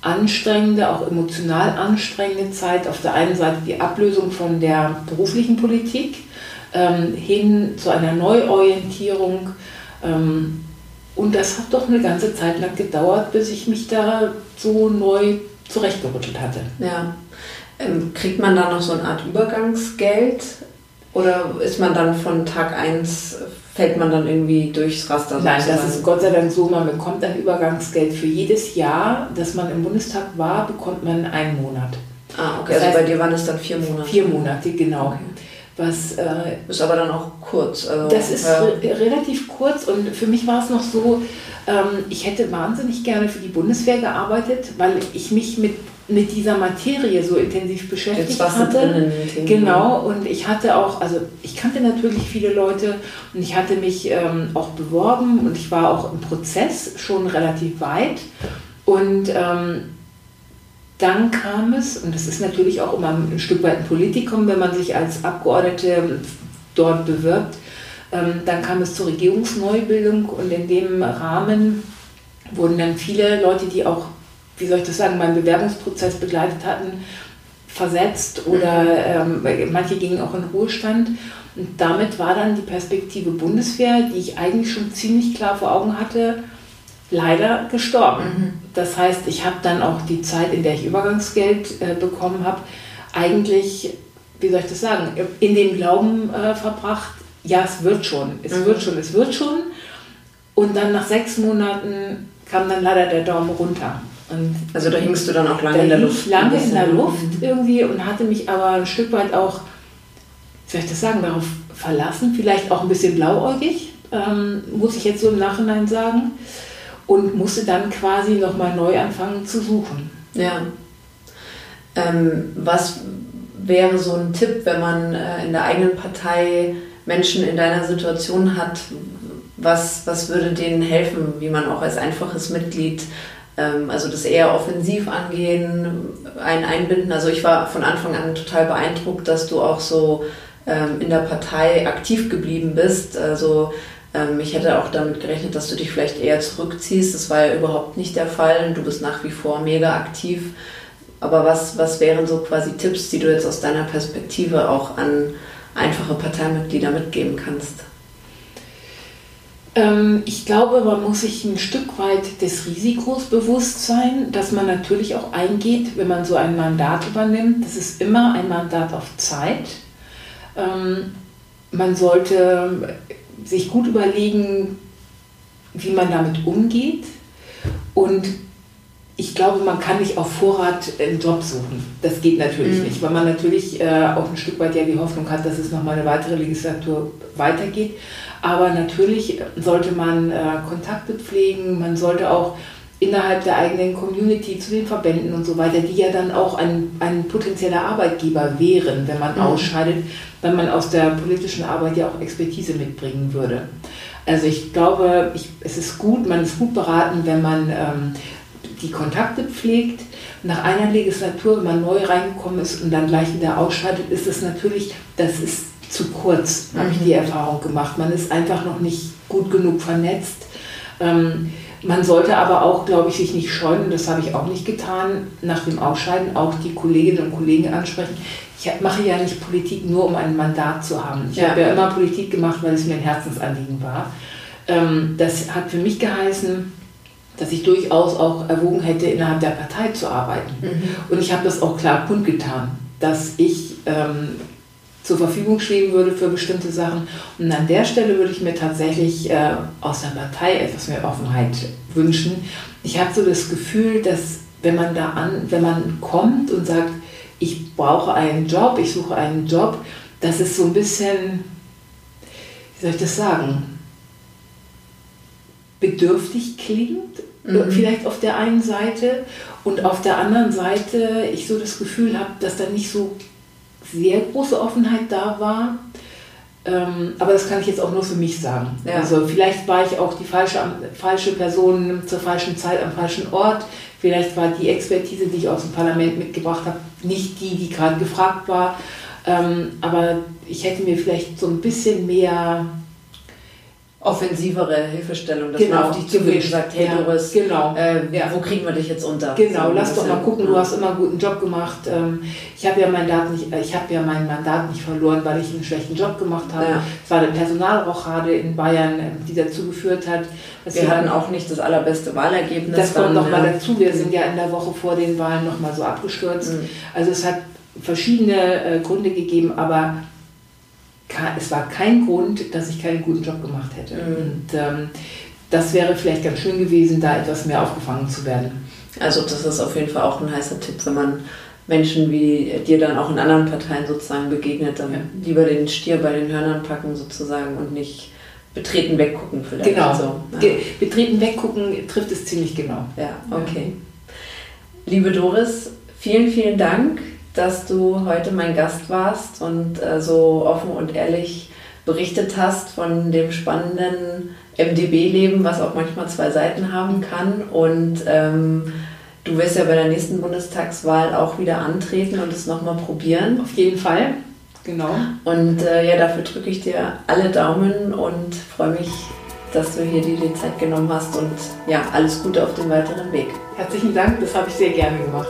Speaker 2: anstrengende, auch emotional anstrengende Zeit. Auf der einen Seite die Ablösung von der beruflichen Politik ähm, hin zu einer Neuorientierung. Ähm, und das hat doch eine ganze Zeit lang gedauert, bis ich mich da so neu zurechtgerüttelt hatte.
Speaker 1: Ja. Ähm, kriegt man da noch so eine Art Übergangsgeld? Oder ist man dann von Tag 1, fällt man dann irgendwie durchs Raster?
Speaker 2: Nein, das ist Gott sei Dank so, man bekommt ein Übergangsgeld für jedes Jahr, dass man im Bundestag war, bekommt man einen Monat.
Speaker 1: Ah, okay.
Speaker 2: Das
Speaker 1: Also
Speaker 2: heißt,
Speaker 1: bei dir waren es dann vier Monate.
Speaker 2: Vier Monate, genau.
Speaker 1: Okay.
Speaker 2: Was, äh,
Speaker 1: Ist aber dann auch kurz. Also,
Speaker 2: das ist
Speaker 1: ja.
Speaker 2: re relativ kurz und für mich war es noch so, ähm, ich hätte wahnsinnig gerne für die Bundeswehr gearbeitet, weil ich mich mit, mit dieser Materie so intensiv beschäftigt
Speaker 1: Jetzt warst
Speaker 2: hatte.
Speaker 1: drin in.
Speaker 2: Genau, und ich hatte auch, also ich kannte natürlich viele Leute und ich hatte mich ähm, auch beworben und ich war auch im Prozess schon relativ weit. Und ähm, dann kam es, und das ist natürlich auch immer ein Stück weit ein Politikum, wenn man sich als Abgeordnete dort bewirbt, ähm, dann kam es zur Regierungsneubildung und in dem Rahmen wurden dann viele Leute, die auch, wie soll ich das sagen, meinen Bewerbungsprozess begleitet hatten, versetzt oder ähm, manche gingen auch in Ruhestand. Und damit war dann die Perspektive Bundeswehr, die ich eigentlich schon ziemlich klar vor Augen hatte, leider gestorben.
Speaker 1: Mhm.
Speaker 2: Das heißt, ich habe dann auch die Zeit, in der ich Übergangsgeld äh, bekommen habe, eigentlich, wie soll ich das sagen, in dem Glauben äh, verbracht, ja, es wird schon, es
Speaker 1: Mhm.
Speaker 2: wird schon, es wird schon. Und dann nach sechs Monaten kam dann leider der Daumen runter. Und
Speaker 1: Also da hingst du dann auch lange
Speaker 2: da
Speaker 1: in der Luft.
Speaker 2: ich lange in der. Luft irgendwie und hatte mich aber ein Stück weit auch, wie soll ich das sagen, darauf verlassen, vielleicht auch ein bisschen blauäugig, ähm, muss ich jetzt so im Nachhinein sagen, und musste dann quasi nochmal neu anfangen zu suchen.
Speaker 1: Ja. Ähm, was wäre so ein Tipp, wenn man äh, in der eigenen Partei Menschen in deiner Situation hat? Was, was würde denen helfen, wie man auch als einfaches Mitglied, also das eher offensiv angehen, ein einbinden? Also ich war von Anfang an total beeindruckt, dass du auch so ähm, in der Partei aktiv geblieben bist. Also ähm, ich hätte auch damit gerechnet, dass du dich vielleicht eher zurückziehst. Das war ja überhaupt nicht der Fall. Du bist nach wie vor mega aktiv. aber was, was wären so quasi Tipps, die du jetzt aus deiner Perspektive auch an einfache Parteimitglieder mitgeben kannst?
Speaker 2: Ähm, ich glaube, man muss sich ein Stück weit des Risikos bewusst sein, dass man natürlich auch eingeht, wenn man so ein Mandat übernimmt. Das ist immer ein Mandat auf Zeit. Ähm, man sollte sich gut überlegen, wie man damit umgeht. Und ich glaube, man kann nicht auf Vorrat einen Job suchen. Das geht natürlich mhm. nicht, weil man natürlich äh, auch ein Stück weit ja die Hoffnung hat, dass es nochmal eine weitere Legislatur weitergeht. Aber natürlich sollte man äh, Kontakte pflegen, man sollte auch innerhalb der eigenen Community zu den Verbänden und so weiter, die ja dann auch ein, ein potenzieller Arbeitgeber wären, wenn man mhm. ausscheidet, wenn man aus der politischen Arbeit ja auch Expertise mitbringen würde. Also ich glaube, ich, es ist gut, man ist gut beraten, wenn man ähm, die Kontakte pflegt. Nach einer Legislatur, wenn man neu reingekommen ist und dann gleich wieder ausscheidet, ist es natürlich, das ist zu kurz, mhm. habe ich die Erfahrung gemacht. Man ist einfach noch nicht gut genug vernetzt. Ähm, man sollte aber auch, glaube ich, sich nicht scheuen, das habe ich auch nicht getan, nach dem Ausscheiden auch die Kolleginnen und Kollegen ansprechen. Ich mache ja nicht Politik nur, um ein Mandat zu haben. Ich ja. habe ja immer Politik gemacht, weil es mir ein Herzensanliegen war. Ähm, das hat für mich geheißen, dass ich durchaus auch erwogen hätte, innerhalb der Partei zu arbeiten. Mhm. Und ich habe das auch klar kundgetan, dass ich ähm, zur Verfügung stehen würde für bestimmte Sachen. Und an der Stelle würde ich mir tatsächlich äh, aus der Partei etwas mehr Offenheit wünschen. Ich habe so das Gefühl, dass wenn man da an, wenn man kommt und sagt, ich brauche einen Job, ich suche einen Job, dass es so ein bisschen, wie soll ich das sagen, bedürftig klingt, mhm. vielleicht auf der einen Seite und auf der anderen Seite ich so das Gefühl habe, dass da nicht so sehr große Offenheit da war. Ähm, aber das kann ich jetzt auch nur für mich sagen. Ja. Also vielleicht war ich auch die falsche, falsche Person zur falschen Zeit am falschen Ort. Vielleicht war die Expertise, die ich aus dem Parlament mitgebracht habe, nicht die, die gerade gefragt war. Ähm, aber ich hätte mir vielleicht so ein bisschen mehr
Speaker 1: offensivere Hilfestellung, dass genau, man auf dich zugeht und sagt, hey ja, Doris, genau, äh, ja. wo kriegen wir dich jetzt unter?
Speaker 2: Genau, so, lass doch mal gucken, du hast immer einen guten Job gemacht. Ähm, ich habe ja mein Mandat nicht, äh, ich habe ja mein Mandat nicht verloren, weil ich einen schlechten Job gemacht habe. Ja. Es war eine Personalrochade in Bayern, äh, die dazu geführt hat,
Speaker 1: dass wir hatten auch nicht das allerbeste Wahlergebnis.
Speaker 2: Das kommt nochmal dazu. Wir sind ja in der Woche vor den Wahlen nochmal so abgestürzt. Mhm. Also es hat verschiedene äh, Gründe gegeben, aber es war kein Grund, dass ich keinen guten Job gemacht hätte. Mhm. Und ähm, das wäre vielleicht ganz schön gewesen, da etwas mehr aufgefangen zu werden.
Speaker 1: Also das ist auf jeden Fall auch ein heißer Tipp, wenn man Menschen wie dir dann auch in anderen Parteien sozusagen begegnet, dann ja. lieber den Stier bei den Hörnern packen sozusagen und nicht betreten weggucken vielleicht.
Speaker 2: Genau. So. Ja. Betreten weggucken trifft es ziemlich genau.
Speaker 1: Ja, okay. Liebe Doris, vielen, vielen Dank dass du heute mein Gast warst und äh, so offen und ehrlich berichtet hast von dem spannenden MDB-Leben, was auch manchmal zwei Seiten haben kann. Und ähm, du wirst ja bei der nächsten Bundestagswahl auch wieder antreten und es nochmal probieren.
Speaker 2: Auf jeden Fall. Genau.
Speaker 1: Und äh, ja, dafür drücke ich dir alle Daumen und freue mich, dass du hier dir die Zeit genommen hast und ja, alles Gute auf dem weiteren Weg.
Speaker 2: Herzlichen Dank, das habe ich sehr gerne gemacht.